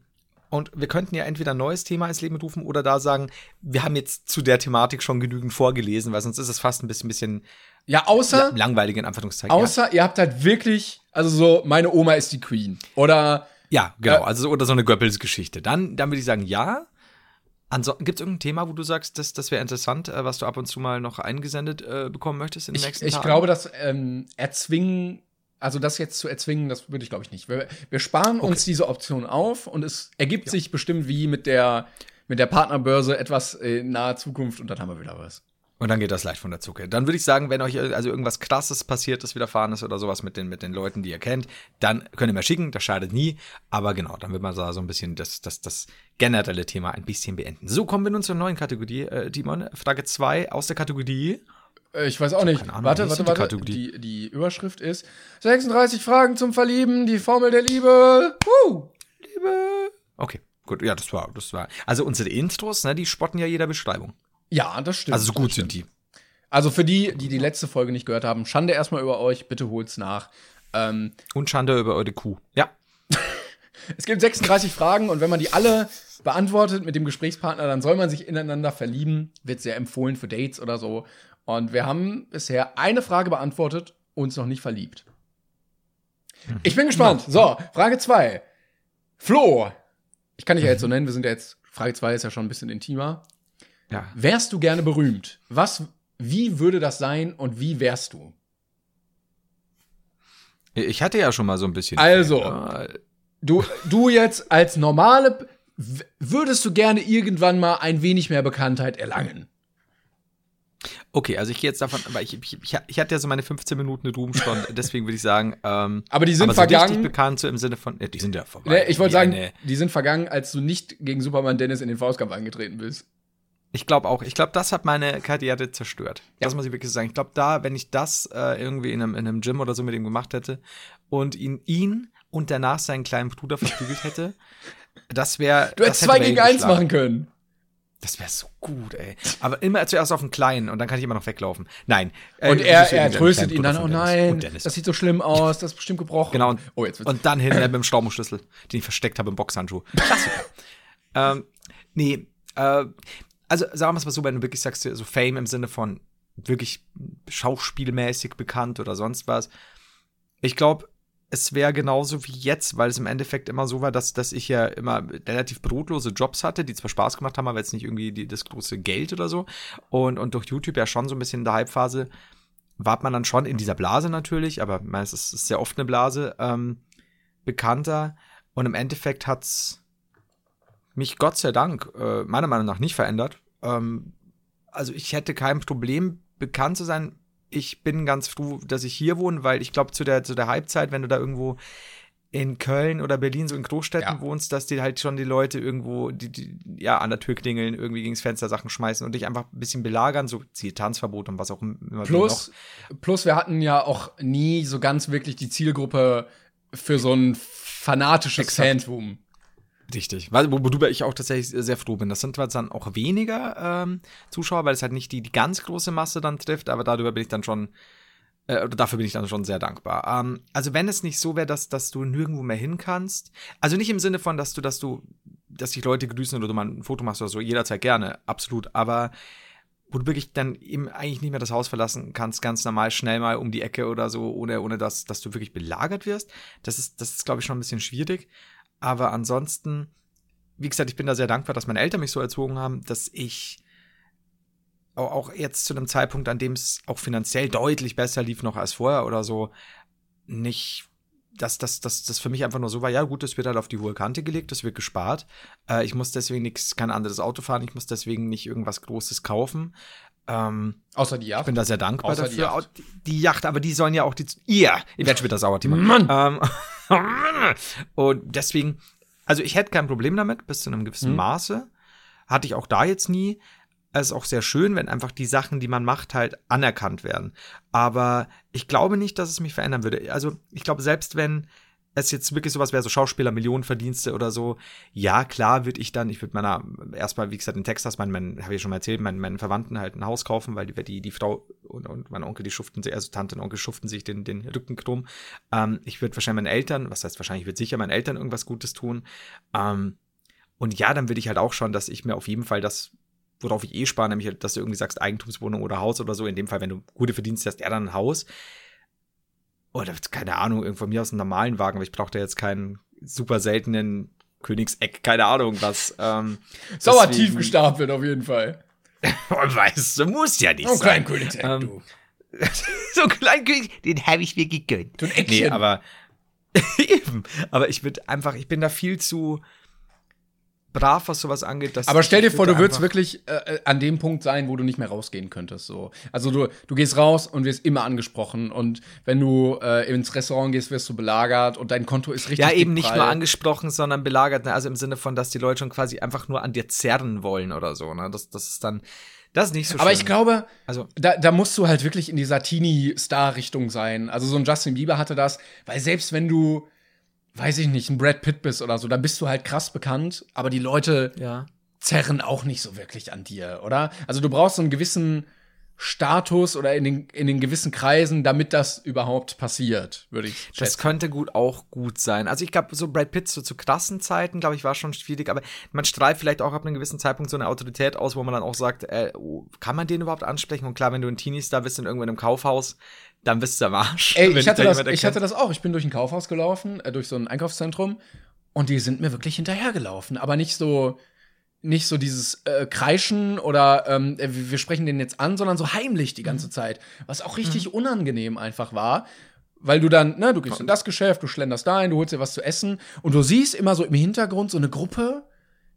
und wir könnten ja entweder ein neues Thema ins Leben rufen oder da sagen, wir haben jetzt zu der Thematik schon genügend vorgelesen, weil sonst ist es fast ein bisschen, bisschen ja, außer, langweilig in Anführungszeichen. ja. außer ihr habt halt wirklich, also so, meine Oma ist die Queen. Oder, Ja, genau. Äh, also so- oder so eine Goebbels-Geschichte. Dann, dann würde ich sagen, ja. Gibt es irgendein Thema, wo du sagst, das, das wäre interessant, äh, was du ab und zu mal noch eingesendet äh, bekommen möchtest in den ich, nächsten ich Tagen? glaube, das ähm, erzwingen, also das jetzt zu erzwingen, das würde ich glaube ich nicht. Wir, wir sparen uns diese Option auf und es ergibt sich bestimmt wie mit der, mit der Partnerbörse etwas in naher Zukunft und dann haben wir wieder was. Und dann geht das leicht von der Zucke. Dann würde ich sagen, wenn euch also irgendwas krasses passiert ist, widerfahren ist oder sowas mit den, mit den Leuten, die ihr kennt, dann könnt ihr mir schicken, das schadet nie. Aber genau, dann wird man da so ein bisschen das, das, das generelle Thema ein bisschen beenden. So, kommen wir nun zur neuen Kategorie, äh, Timon. Frage 2 aus der Kategorie. Äh, Ich weiß auch nicht. Ahnung, warte, warte, warte. Die, die Überschrift ist 36 Fragen zum Verlieben, die Formel der Liebe. Woo! Liebe. Okay, gut, ja, das war, das war. Also unsere Intros, ne, die spotten ja jeder Beschreibung. Ja, das stimmt. Also so gut sind die. Also für die, die die letzte Folge nicht gehört haben, Schande erstmal über euch, bitte holt's nach. Ähm, Und Schande über eure Kuh. Ja. Es gibt 36 Fragen und wenn man die alle beantwortet mit dem Gesprächspartner, dann soll man sich ineinander verlieben. Wird sehr empfohlen für Dates oder so. Und wir haben bisher eine Frage beantwortet, uns noch nicht verliebt. Ich bin gespannt. So, Frage 2. Flo. Ich kann dich ja jetzt so nennen, wir sind ja jetzt, Frage 2 ist ja schon ein bisschen intimer. Ja. Wärst du gerne berühmt? Was, wie würde das sein und wie wärst du? Ich hatte ja schon mal so ein bisschen. Also, Du, du jetzt als normale, würdest du gerne irgendwann mal ein wenig mehr Bekanntheit erlangen? Okay, also ich gehe jetzt davon, aber ich, ich, ich, hatte ja so meine 15 Minuten Ruhmstunde, deswegen würde ich sagen, ähm, Aber die sind aber so vergangen. bekannt so im Sinne von, ja, die sind ja vorbei. Ne, ich wollte sagen, eine- die sind vergangen, als du nicht gegen Superman Dennis in den Faustkampf angetreten bist. Ich glaube auch. Ich glaube, das hat meine Karriere zerstört. Das muss ich wirklich sagen. Ich glaube, da, wenn ich das äh, irgendwie in einem, in einem Gym oder so mit ihm gemacht hätte und ihn, ihn und danach seinen kleinen Bruder verprügelt hätte, das wäre. Du hättest zwei gegen eins machen können. Das wäre so gut, ey. Aber immer zuerst auf den Kleinen und dann kann ich immer noch weglaufen. Nein. Äh, Und er, er tröstet ihn dann, oh nein, das sieht so schlimm aus, das ist bestimmt gebrochen. Genau. Und, Oh, jetzt wird's. und dann hin mit dem Staubenschlüssel, den ich versteckt habe im Boxhandschuh. Ähm, nee, äh, also sagen wir es mal so, wenn du wirklich sagst, so Fame im Sinne von wirklich schauspielmäßig bekannt oder sonst was. Ich glaube, es wäre genauso wie jetzt, weil es im Endeffekt immer so war, dass, dass ich ja immer relativ brotlose Jobs hatte, die zwar Spaß gemacht haben, aber jetzt nicht irgendwie die, das große Geld oder so. Und, und durch YouTube ja schon so ein bisschen in der Hypephase war man dann schon in dieser Blase natürlich, aber meistens ist es sehr oft eine Blase, ähm, bekannter. Und im Endeffekt hat's mich Gott sei Dank äh, meiner Meinung nach nicht verändert. Ähm, also ich hätte kein Problem, bekannt zu sein. Ich bin ganz froh, dass ich hier wohne, weil ich glaube, zu der, zu der Halbzeit, wenn du da irgendwo in Köln oder Berlin so in Großstädten Ja. wohnst, dass die halt schon die Leute irgendwo, die, die ja an der Tür klingeln, irgendwie gegens Fenster Sachen schmeißen und dich einfach ein bisschen belagern, so Tanzverbot und was auch immer Plus, plus, wir hatten ja auch nie so ganz wirklich die Zielgruppe für so ein fanatisches Exakt. Fantum. Richtig, worüber ich auch tatsächlich sehr froh bin. Das sind zwar dann auch weniger ähm, Zuschauer, weil es halt nicht die, die ganz große Masse dann trifft, aber darüber bin ich dann schon, äh, dafür bin ich dann schon sehr dankbar. Ähm, also wenn es nicht so wäre, dass, dass du nirgendwo mehr hin kannst, also nicht im Sinne von, dass du, dass du, dass dich Leute grüßen oder du mal ein Foto machst oder so, jederzeit gerne, absolut, aber wo du wirklich dann eben eigentlich nicht mehr das Haus verlassen kannst, ganz normal schnell mal um die Ecke oder so, ohne, ohne dass, dass du wirklich belagert wirst. Das ist, das ist, glaube ich, schon ein bisschen schwierig. Aber ansonsten, wie gesagt, ich bin da sehr dankbar, dass meine Eltern mich so erzogen haben, dass ich au- auch jetzt zu einem Zeitpunkt, an dem es auch finanziell deutlich besser lief noch als vorher oder so, nicht, dass das, das, das für mich einfach nur so war, ja gut, das wird halt auf die hohe Kante gelegt, das wird gespart. Äh, ich muss deswegen nichts, kein anderes Auto fahren, ich muss deswegen nicht irgendwas Großes kaufen. Ähm, Außer die ich Yacht. bin da sehr dankbar Außer die dafür. Yacht. Au- Die, die Yacht, aber die sollen ja auch die. Ihr, ihr werdet später sauer, Timo. Mann! Ähm, und deswegen, also ich hätte kein Problem damit, bis zu einem gewissen Mhm. Maße. Hatte ich auch da jetzt nie. Es ist auch sehr schön, wenn einfach die Sachen, die man macht, halt anerkannt werden. Aber ich glaube nicht, dass es mich verändern würde. Also ich glaube, selbst wenn es jetzt wirklich sowas wäre, so Schauspieler, Millionenverdienste oder so, ja, klar würde ich dann, ich würde meiner, erstmal, wie gesagt, in Texas, mein, mein habe ich schon mal erzählt, meinen, meinen Verwandten halt ein Haus kaufen, weil die, die, die Frau und, und mein Onkel, die schuften sich, also Tante und Onkel schuften sich den, den Rücken krumm. Ähm, ich würde wahrscheinlich meinen Eltern, was heißt wahrscheinlich, ich würde sicher meinen Eltern irgendwas Gutes tun. Ähm, und ja, dann würde ich halt auch schon, dass ich mir auf jeden Fall das, worauf ich eh spare, nämlich, halt, dass du irgendwie sagst, Eigentumswohnung oder Haus oder so, in dem Fall, wenn du gute Verdienst hast, er dann ein Haus. Oder keine Ahnung, irgendwo mir aus einen normalen Wagen, aber ich brauche da jetzt keinen super seltenen Königseck, keine Ahnung was. Ähm, Sauer deswegen- tief gestapelt auf jeden Fall. Weißt du, muss ja nicht Oh, sein. Kleinkönigsegg, Ähm, du. so ein Kleinkönig, den habe ich mir gegönnt. So ein Eckchen. Nee, aber eben. Aber ich würde einfach, ich bin da viel zu brav, was sowas angeht. Dass Aber stell dir vor, du würde würdest wirklich äh, an dem Punkt sein, wo du nicht mehr rausgehen könntest. So. Also du, du gehst raus und wirst immer angesprochen. Und wenn du äh, ins Restaurant gehst, wirst du belagert und dein Konto ist richtig. Ja, eben nicht nur angesprochen, sondern belagert. Ne? Also im Sinne von, dass die Leute schon quasi einfach nur an dir zerren wollen oder so. Ne? Das, das ist dann, das ist nicht so Aber schön. ich glaube, Also- da, da musst du halt wirklich in dieser Teenie-Star-Richtung sein. Also so ein Justin Bieber hatte das, weil selbst wenn du, weiß ich nicht, ein Brad Pitt bist oder so, dann bist du halt krass bekannt, aber die Leute Ja. zerren auch nicht so wirklich an dir, oder? Also du brauchst so einen gewissen Status oder in den, in den gewissen Kreisen, damit das überhaupt passiert, würde ich schätzen. Das könnte gut auch gut sein. Also ich glaube, so Brad Pitt so zu krassen Zeiten, glaube ich, war schon schwierig, aber man strahlt vielleicht auch ab einem gewissen Zeitpunkt so eine Autorität aus, wo man dann auch sagt, äh, oh, kann man den überhaupt ansprechen? Und klar, wenn du ein Teenie-Star bist in irgendwo in einem Kaufhaus, dann bist du am Arsch. Ey, ich hatte, das, ich hatte das auch. Ich bin durch ein Kaufhaus gelaufen, äh, durch so ein Einkaufszentrum und die sind mir wirklich hinterhergelaufen, aber nicht so nicht so dieses äh, Kreischen oder ähm, äh, wir sprechen den jetzt an, sondern so heimlich die ganze mhm. Zeit. Was auch richtig mhm. unangenehm einfach war. Weil du dann, ne, du gehst in das Geschäft, du schlenderst da ein, du holst dir was zu essen und du siehst immer so im Hintergrund so eine Gruppe,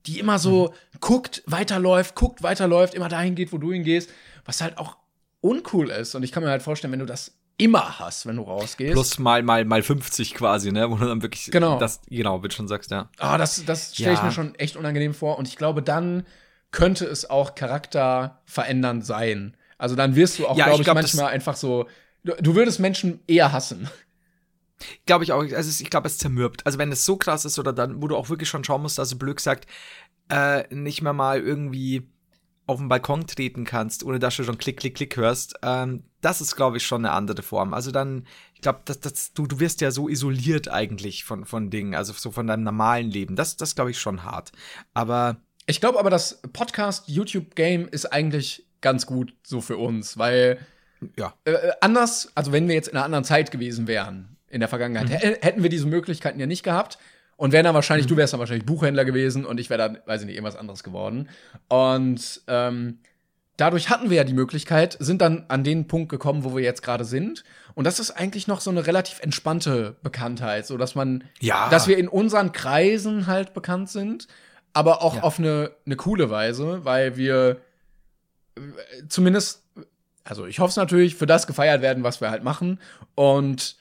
die immer so mhm. guckt, weiterläuft, guckt, weiterläuft, immer dahin geht, wo du hingehst, was halt auch uncool ist. Und ich kann mir halt vorstellen, wenn du das immer hast, wenn du rausgehst. Plus mal, mal, mal 50 quasi, ne? Wo du dann wirklich genau. das, genau, wie du schon sagst, ja. Ah, das, das stelle ich ja. mir schon echt unangenehm vor. Und ich glaube, dann könnte es auch charakterverändernd sein. Also dann wirst du auch, ja, glaube ich, glaub, manchmal einfach so. Du, du würdest Menschen eher hassen. Glaube ich auch. Also ich glaube, es zermürbt. Also wenn es so krass ist oder dann, wo du auch wirklich schon schauen musst, also Blöck sagt, äh, nicht mehr mal irgendwie auf den Balkon treten kannst, ohne dass du schon Klick, Klick, Klick hörst, ähm, das ist, glaube ich, schon eine andere Form. Also dann, ich glaube, das, das, du, du wirst ja so isoliert eigentlich von, von Dingen, also so von deinem normalen Leben. Das, das glaube ich, schon hart. Aber. Ich glaube aber, das Podcast-YouTube-Game ist eigentlich ganz gut so für uns, weil ja. Äh, anders, also wenn wir jetzt in einer anderen Zeit gewesen wären, in der Vergangenheit, mhm. hätten wir diese Möglichkeiten ja nicht gehabt. Und wären dann wahrscheinlich, mhm. du wärst dann wahrscheinlich Buchhändler gewesen und ich wäre dann, weiß ich nicht, irgendwas anderes geworden. Und ähm, dadurch hatten wir ja die Möglichkeit, sind dann an den Punkt gekommen, wo wir jetzt gerade sind. Und das ist eigentlich noch so eine relativ entspannte Bekanntheit, so dass man, ja. dass wir in unseren Kreisen halt bekannt sind, aber auch ja. auf eine, eine coole Weise, weil wir äh, zumindest, also ich hoffe es natürlich, für das gefeiert werden, was wir halt machen. Und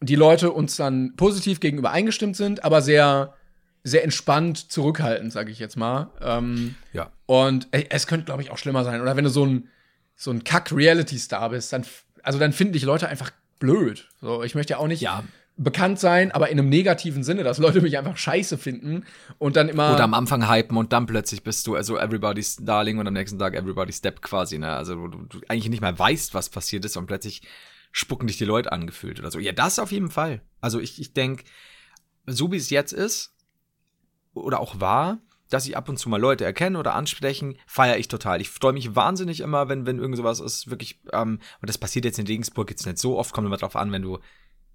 die Leute uns dann positiv gegenüber eingestimmt sind, aber sehr, sehr entspannt zurückhaltend, sage ich jetzt mal. Ähm, ja. Und ey, es könnte, glaube ich, auch schlimmer sein. Oder wenn du so ein, so ein Kack-Reality-Star bist, dann, also dann finden dich Leute einfach blöd. So, ich möchte ja auch nicht ja. bekannt sein, aber in einem negativen Sinne, dass Leute mich einfach scheiße finden und dann immer. Oder am Anfang hypen und dann plötzlich bist du also everybody's Darling und am nächsten Tag everybody's Step quasi, ne? Also du, du eigentlich nicht mal weißt, was passiert ist und plötzlich spucken dich die Leute angefühlt oder so. Ja, das auf jeden Fall. Also ich, ich denke, so wie es jetzt ist, oder auch war, dass ich ab und zu mal Leute erkenne oder ansprechen, feiere ich total. Ich freue mich wahnsinnig immer, wenn, wenn irgend sowas ist, wirklich, ähm, und das passiert jetzt in Regensburg jetzt nicht so oft, kommt immer drauf an, wenn du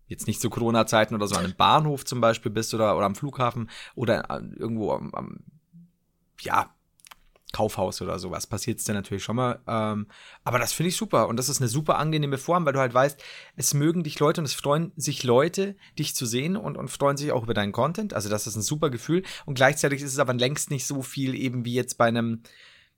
jetzt nicht zu Corona-Zeiten oder so an einem Bahnhof zum Beispiel bist oder, oder am Flughafen oder irgendwo am, am ja, Kaufhaus oder sowas passiert es dann natürlich schon mal. Ähm, aber das finde ich super und das ist eine super angenehme Form, weil du halt weißt, es mögen dich Leute und es freuen sich Leute, dich zu sehen und, und freuen sich auch über deinen Content. Also das ist ein super Gefühl und gleichzeitig ist es aber längst nicht so viel eben wie jetzt bei einem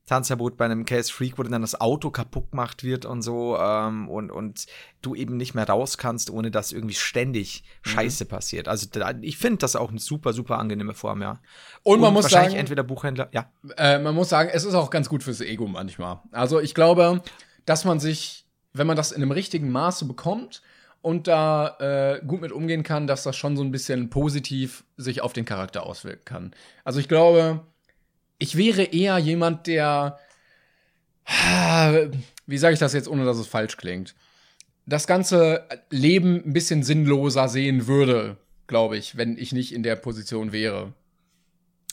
Tanzverbot bei einem Case Freak, wo dann das Auto kaputt gemacht wird und so ähm, und, und du eben nicht mehr raus kannst, ohne dass irgendwie ständig mhm. Scheiße passiert. Also da, ich finde das auch eine super, super angenehme Form, ja. Und, und man muss wahrscheinlich sagen, entweder Buchhändler, ja. Äh, man muss sagen, es ist auch ganz gut fürs Ego manchmal. Also ich glaube, dass man sich, wenn man das in einem richtigen Maße bekommt, und da äh, gut mit umgehen kann, dass das schon so ein bisschen positiv sich auf den Charakter auswirken kann. Also ich glaube, ich wäre eher jemand, der, wie sage ich das jetzt, ohne dass es falsch klingt, das ganze Leben ein bisschen sinnloser sehen würde, glaube ich, wenn ich nicht in der Position wäre.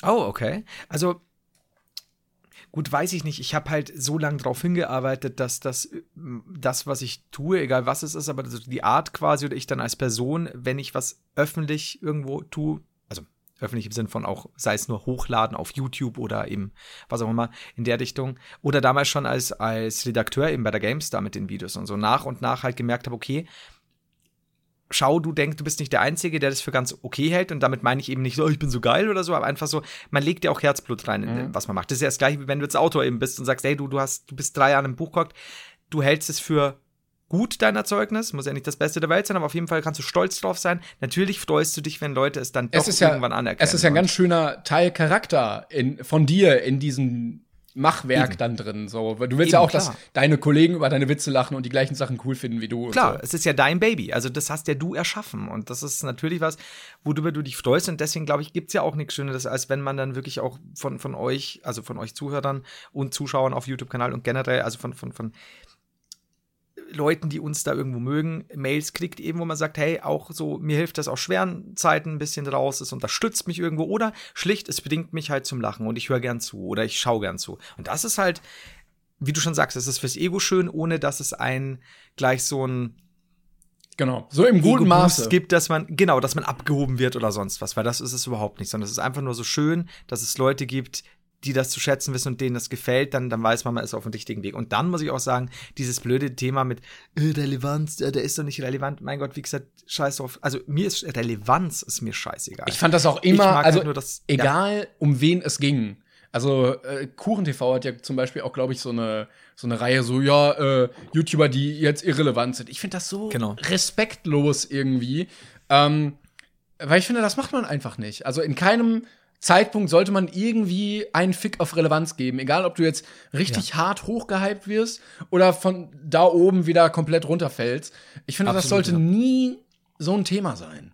Oh, okay. Also gut, weiß ich nicht. Ich habe halt so lange darauf hingearbeitet, dass das, das, was ich tue, egal was es ist, aber die Art quasi oder ich dann als Person, wenn ich was öffentlich irgendwo tue, öffentlich im Sinn von auch, sei es nur hochladen auf YouTube oder eben was auch immer in der Richtung. Oder damals schon als, als Redakteur eben bei der GameStar mit den Videos und so nach und nach halt gemerkt habe, okay, schau, du denkst, du bist nicht der Einzige, der das für ganz okay hält. Und damit meine ich eben nicht so, ich bin so geil oder so, aber einfach so, man legt ja auch Herzblut rein, in, mhm. was man macht. Das ist ja das gleiche, wie wenn du jetzt Autor eben bist und sagst, hey, du, du hast, du bist drei Jahre im Buch gehockt, du hältst es für gut, dein Erzeugnis. Muss ja nicht das Beste der Welt sein, aber auf jeden Fall kannst du stolz drauf sein. Natürlich freust du dich, wenn Leute es dann doch es irgendwann ja, anerkennen. Es ist ja ein ganz schöner Teil Charakter in, von dir in diesem Machwerk Eben. dann drin. So. Du willst Eben, ja auch, klar. dass deine Kollegen über deine Witze lachen und die gleichen Sachen cool finden wie du. Klar, so. es ist ja dein Baby. Also das hast ja du erschaffen. Und das ist natürlich was, worüber du dich freust. Und deswegen, glaube ich, gibt es ja auch nichts Schöneres, als wenn man dann wirklich auch von, von euch, also von euch Zuhörern und Zuschauern auf YouTube-Kanal und generell, also von, von, von Leuten, die uns da irgendwo mögen, Mails kriegt, eben wo man sagt, hey, auch so, mir hilft das aus schweren Zeiten ein bisschen raus, es unterstützt mich irgendwo oder schlicht, es bedingt mich halt zum Lachen und ich höre gern zu oder ich schaue gern zu. Und das ist halt, wie du schon sagst, es ist fürs Ego schön, ohne dass es einen gleich so ein Genau, so im guten Maße gibt, dass man genau, dass man abgehoben wird oder sonst was, weil das ist es überhaupt nicht, sondern es ist einfach nur so schön, dass es Leute gibt, die das zu schätzen wissen und denen das gefällt, dann, dann weiß man, man ist auf dem richtigen Weg. Und dann muss ich auch sagen, dieses blöde Thema mit äh, Relevanz, äh, der ist doch nicht relevant. Mein Gott, wie gesagt, scheiß drauf. Also mir ist Relevanz ist mir scheißegal. Ich fand das auch immer, also halt das, egal ja. um wen es ging. Also äh, KuchenTV hat ja zum Beispiel auch, glaube ich, so eine, so eine Reihe, so, ja, äh, YouTuber, die jetzt irrelevant sind. Ich finde das so genau. respektlos irgendwie. Ähm, weil ich finde, das macht man einfach nicht. Also in keinem Zeitpunkt sollte man irgendwie einen Fick auf Relevanz geben. Egal, ob du jetzt richtig ja. hart hochgehypt wirst oder von da oben wieder komplett runterfällst. Ich finde, Absolut, das sollte ja. nie so ein Thema sein.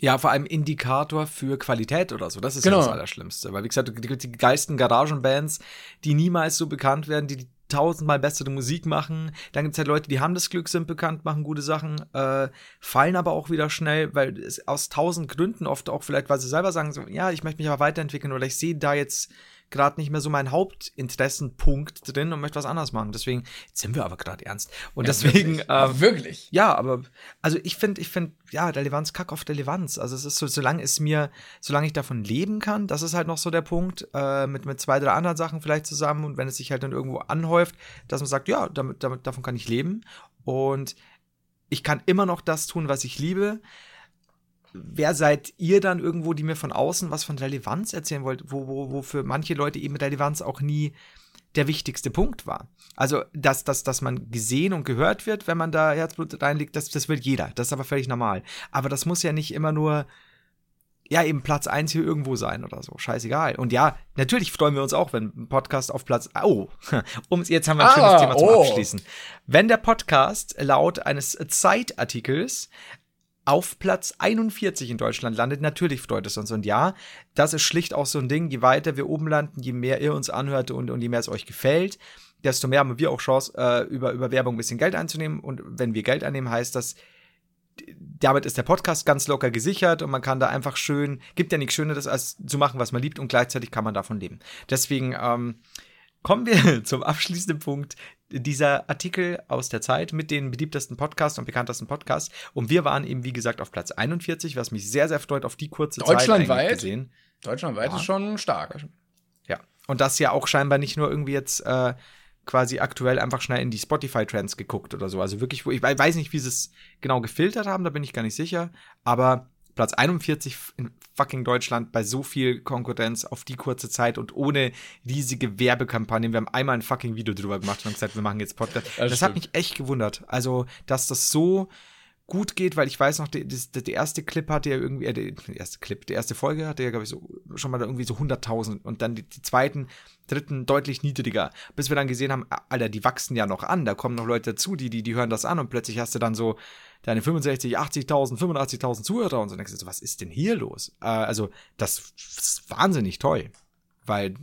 Ja, vor allem Indikator für Qualität oder so. Das ist genau. ja das Allerschlimmste. Weil, wie gesagt, die, die geisten Garagenbands, die niemals so bekannt werden, die tausendmal bessere Musik machen. Dann gibt es halt Leute, die haben das Glück, sind bekannt, machen gute Sachen, äh, fallen aber auch wieder schnell, weil es aus tausend Gründen oft auch vielleicht, weil sie selber sagen, so, ja, ich möchte mich aber weiterentwickeln oder ich sehe da jetzt gerade nicht mehr so mein Hauptinteressenpunkt drin und möchte was anderes machen. Deswegen, jetzt sind wir aber gerade ernst. Und ja, deswegen. Wirklich? Äh, wirklich? Ja, aber, also ich finde, ich finde, ja, Relevanz, Kack auf Relevanz. Also es ist so, solange es mir, solange ich davon leben kann, das ist halt noch so der Punkt, äh, mit, mit zwei, drei anderen Sachen vielleicht zusammen und wenn es sich halt dann irgendwo anhäuft, dass man sagt, ja, damit, damit, davon kann ich leben. Und ich kann immer noch das tun, was ich liebe wer seid ihr dann irgendwo, die mir von außen was von Relevanz erzählen wollt, wo, wo, wo für manche Leute eben Relevanz auch nie der wichtigste Punkt war. Also, dass, dass, dass man gesehen und gehört wird, wenn man da Herzblut reinlegt, das, das will jeder. Das ist aber völlig normal. Aber das muss ja nicht immer nur, ja, eben Platz eins hier irgendwo sein oder so. Scheißegal. Und ja, natürlich freuen wir uns auch, wenn ein Podcast auf Platz, oh, um, jetzt haben wir ein ah, schönes Thema zum oh. Abschließen. Wenn der Podcast laut eines Zeitartikels auf Platz 41 in Deutschland landet. Natürlich freut es uns. Und ja, das ist schlicht auch so ein Ding. Je weiter wir oben landen, je mehr ihr uns anhört und, und je mehr es euch gefällt, desto mehr haben wir auch Chance, äh, über, über Werbung ein bisschen Geld einzunehmen. Und wenn wir Geld einnehmen, heißt das, damit ist der Podcast ganz locker gesichert und man kann da einfach schön, gibt ja nichts Schöneres, als zu machen, was man liebt und gleichzeitig kann man davon leben. Deswegen, ähm, kommen wir zum abschließenden Punkt dieser Artikel aus der Zeit mit den beliebtesten Podcasts und bekanntesten Podcasts. Und wir waren eben, wie gesagt, auf Platz 41, was mich sehr, sehr freut, auf die kurze Deutschlandweit, Zeit gesehen. Deutschlandweit ja. ist schon stark. Ja. Und das ja auch scheinbar nicht nur irgendwie jetzt äh, quasi aktuell einfach schnell in die Spotify-Trends geguckt oder so. Also wirklich, ich weiß nicht, wie sie es genau gefiltert haben, da bin ich gar nicht sicher. Aber Platz 41 in fucking Deutschland bei so viel Konkurrenz auf die kurze Zeit und ohne riesige Werbekampagnen. Wir haben einmal ein fucking Video drüber gemacht und gesagt, wir machen jetzt Podcast. Das, das hat mich echt gewundert. Also, dass das so gut geht, weil ich weiß noch, der, erste Clip hatte ja irgendwie, äh, der erste Clip, die erste Folge hatte ja, glaube ich, so, schon mal irgendwie so 100.000 und dann die, die, zweiten, dritten deutlich niedriger, bis wir dann gesehen haben, Alter, die wachsen ja noch an, da kommen noch Leute dazu, die, die, die hören das an und plötzlich hast du dann so deine 65, 80.000, 85.000 Zuhörer und so denkst du so, was ist denn hier los? Äh, also, das ist wahnsinnig toll, weil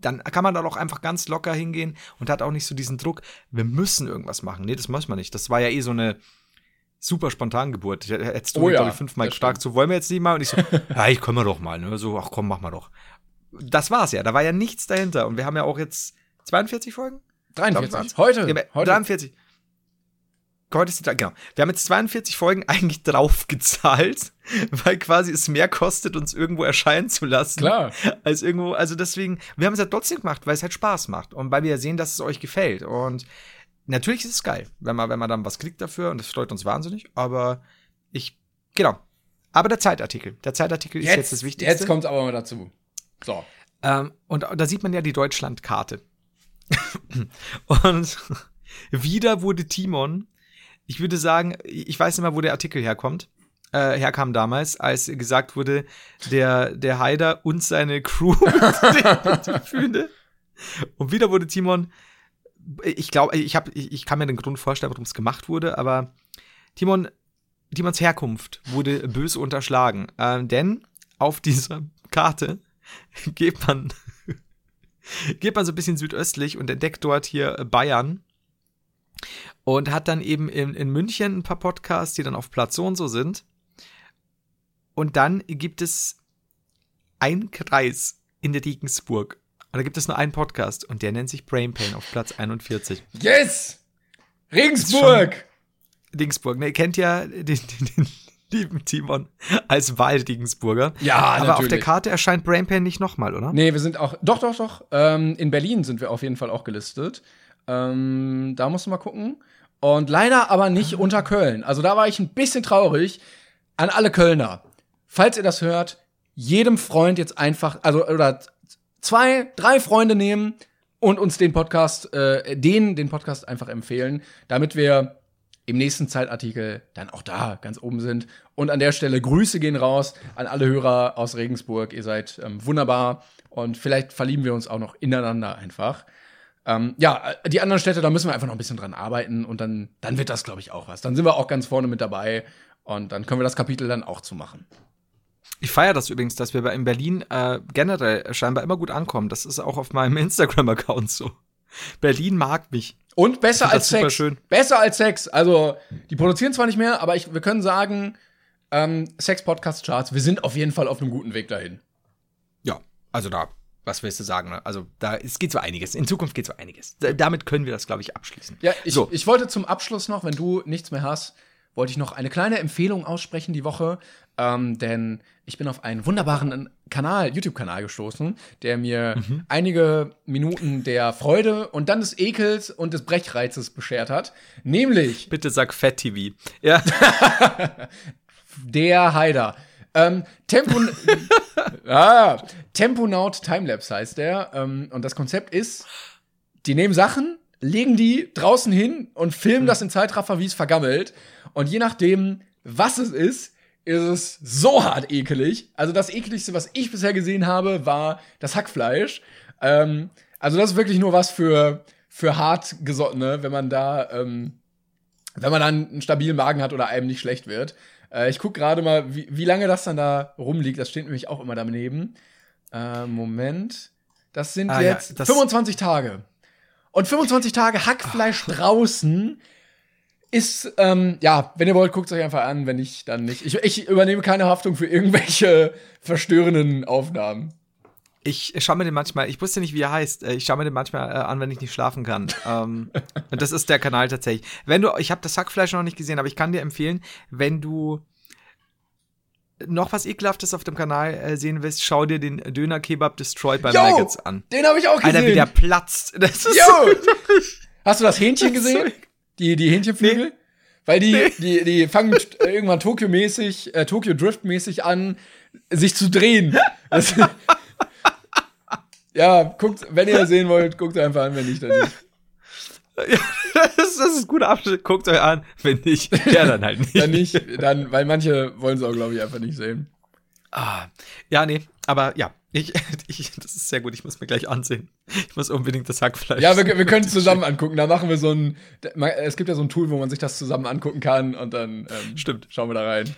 dann kann man da auch einfach ganz locker hingehen und hat auch nicht so diesen Druck, wir müssen irgendwas machen. Nee, das muss man nicht. Das war ja eh so eine, super spontan Geburt. Hättest du oh, ja, glaube ich, fünfmal gefragt, so wollen wir jetzt nicht mal? Und ich so, ja, ich können wir doch mal. Ne? So, ach komm, mach mal doch. Das war's ja. Da war ja nichts dahinter. Und wir haben ja auch jetzt 42 Folgen? 43. Heute, ja, heute. 43. Heute ist die, genau. Wir haben jetzt 42 Folgen eigentlich drauf gezahlt, weil quasi es mehr kostet, uns irgendwo erscheinen zu lassen. Klar. Als irgendwo, also deswegen, wir haben es ja trotzdem gemacht, weil es halt Spaß macht und weil wir ja sehen, dass es euch gefällt. Und natürlich ist es geil, wenn man, wenn man dann was kriegt dafür und das freut uns wahnsinnig, aber ich, genau. Aber der Zeitartikel. Der Zeitartikel jetzt, ist jetzt das Wichtigste. Jetzt kommt es aber mal dazu. So. Ähm, und da sieht man ja die Deutschlandkarte. und wieder wurde Timon, ich würde sagen, ich weiß nicht mal, wo der Artikel herkommt, äh, herkam damals, als gesagt wurde, der, der Haider und seine Crew die Bühne. Und wieder wurde Timon ich glaube, ich, ich, kann mir den Grund vorstellen, warum es gemacht wurde, aber Timon, Timons Herkunft wurde böse unterschlagen. Ähm, denn auf dieser Karte geht man, geht man so ein bisschen südöstlich und entdeckt dort hier Bayern. Und hat dann eben in, in München ein paar Podcasts, die dann auf Platz so und so sind. Und dann gibt es einen Kreis in der Regensburg. Und da gibt es nur einen Podcast und der nennt sich Brain Pain auf Platz 41. Yes! Regensburg! Dingsburg, ne, ihr kennt ja den, den, den lieben Timon als Wahl-Regensburger. Ja, Aber auf natürlich. der Karte erscheint Brain Pain nicht nochmal, oder? Nee, wir sind auch. Doch, doch, doch. Ähm, in Berlin sind wir auf jeden Fall auch gelistet. Ähm, da musst du mal gucken. Und leider aber nicht unter Köln. Also da war ich ein bisschen traurig. An alle Kölner. Falls ihr das hört, jedem Freund jetzt einfach, also oder zwei, drei Freunde nehmen und uns den Podcast, äh, den, den Podcast einfach empfehlen, damit wir im nächsten Zeitartikel dann auch da ganz oben sind. Und an der Stelle Grüße gehen raus an alle Hörer aus Regensburg. Ihr seid ähm, wunderbar und vielleicht verlieben wir uns auch noch ineinander einfach. Ähm, ja, äh, die anderen Städte, da müssen wir einfach noch ein bisschen dran arbeiten und dann, dann wird das, glaube ich, auch was. Dann sind wir auch ganz vorne mit dabei und dann können wir das Kapitel dann auch zu machen. Ich feiere das übrigens, dass wir bei- in Berlin äh, generell scheinbar immer gut ankommen. Das ist auch auf meinem Instagram-Account so. Berlin mag mich. Und besser als Sex. schön. Besser als Sex. Also, die produzieren zwar nicht mehr, aber ich, wir können sagen, ähm, Sex-Podcast-Charts, wir sind auf jeden Fall auf einem guten Weg dahin. Ja, also da, was willst du sagen? Ne? Also da es geht so einiges. In Zukunft geht so einiges. Da, damit können wir das, glaube ich, abschließen. Ja, ich, So. ich wollte zum Abschluss noch, wenn du nichts mehr hast, wollte ich noch eine kleine Empfehlung aussprechen die Woche. Ähm, denn ich bin auf einen wunderbaren Kanal, YouTube-Kanal gestoßen, der mir Mhm. einige Minuten der Freude und dann des Ekels und des Brechreizes beschert hat. Nämlich Bitte sag Fett TV. Ja. der Haider. Ähm, Tempo, ah, Temponaut Timelapse heißt der. Ähm, und das Konzept ist, die nehmen Sachen, legen die draußen hin und filmen das in Zeitraffer, wie es vergammelt. Und je nachdem, was es ist, ist es so hart ekelig. Also das ekligste, was ich bisher gesehen habe, war das Hackfleisch. Ähm, also das ist wirklich nur was für, für hart gesottene, wenn man da, ähm, wenn man dann einen stabilen Magen hat oder einem nicht schlecht wird. Äh, ich guck gerade mal, wie, wie lange das dann da rumliegt. Das steht nämlich auch immer daneben. Äh, Moment. Das sind Ah, ja, jetzt das- 25 Tage. Und 25 Tage Hackfleisch draußen ist, ähm, ja, wenn ihr wollt, guckt es euch einfach an. Wenn nicht, dann nicht. Ich, ich übernehme keine Haftung für irgendwelche verstörenden Aufnahmen. Ich schaue mir den manchmal, ich wusste nicht, wie er heißt. Äh, Ich schaue mir den manchmal äh, an, wenn ich nicht schlafen kann. ähm, und das ist der Kanal tatsächlich. Wenn du, ich habe das Hackfleisch noch nicht gesehen, aber ich kann dir empfehlen, wenn du noch was Ekelhaftes auf dem Kanal äh, sehen willst, schau dir den Döner Kebab Destroyed by Yo, Maggots an. Den habe ich auch gesehen. Alter, wie der platzt. Das ist Yo! Hast du das Hähnchen gesehen? Die, die Hähnchenflügel? Weil die, die, die fangen irgendwann Tokio-mäßig, äh, Tokyo Drift-mäßig an, sich zu drehen. Das, ja, guckt, wenn ihr das sehen wollt, guckt einfach an, wenn nicht, dann nicht. das, ist, das ist ein guter Abschnitt. Guckt euch an. Wenn nicht, ja, dann halt nicht. Dann nicht, dann, weil manche wollen es auch, glaube ich, einfach nicht sehen. Ah, ja, nee, aber ja, ich, ich, das ist sehr gut. Ich muss mir gleich ansehen. Ich muss unbedingt das Hackfleisch. Ja, wir, wir können es zusammen angucken. Da machen wir so ein, es gibt ja so ein Tool, wo man sich das zusammen angucken kann und dann ähm, Stimmt. schauen wir da rein.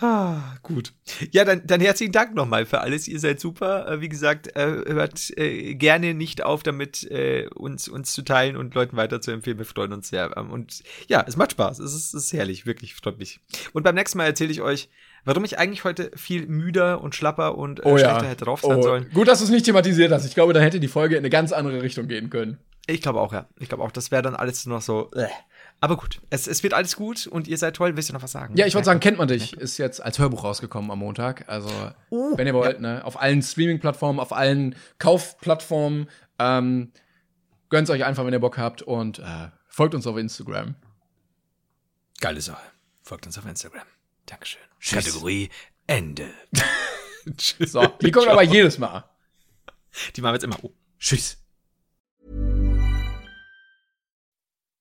Ah, gut. Ja, dann, dann herzlichen Dank nochmal für alles. Ihr seid super. Äh, Wie gesagt, äh, hört äh, gerne nicht auf, damit uns, uns zu teilen und Leuten weiterzuempfehlen. Wir freuen uns sehr. Ähm, Und ja, es macht Spaß. Es ist, es ist herrlich, wirklich, freut mich. Und beim nächsten Mal erzähle ich euch, warum ich eigentlich heute viel müder und schlapper und Oh ja. schlechter hätte drauf sein Oh, sollen. Gut, dass du es nicht thematisiert hast. Ich glaube, da hätte die Folge in eine ganz andere Richtung gehen können. Ich glaube auch, ja. Ich glaube auch, das wäre dann alles nur noch so. Äh. Aber gut, es, es wird alles gut und ihr seid toll. Willst du noch was sagen? Ja, ich wollte sagen, kennt man dich. Ist jetzt als Hörbuch rausgekommen am Montag. Also, wenn ihr wollt, ne, auf allen Streaming-Plattformen, auf allen Kaufplattformen. Ähm, gönnt's euch einfach, wenn ihr Bock habt und äh, folgt uns auf Instagram. Geile Sache. Folgt uns auf Instagram. Dankeschön. Kategorie Ende. Tschüss. So, die kommt aber jedes Mal. Die machen wir jetzt immer. Oh. Tschüss.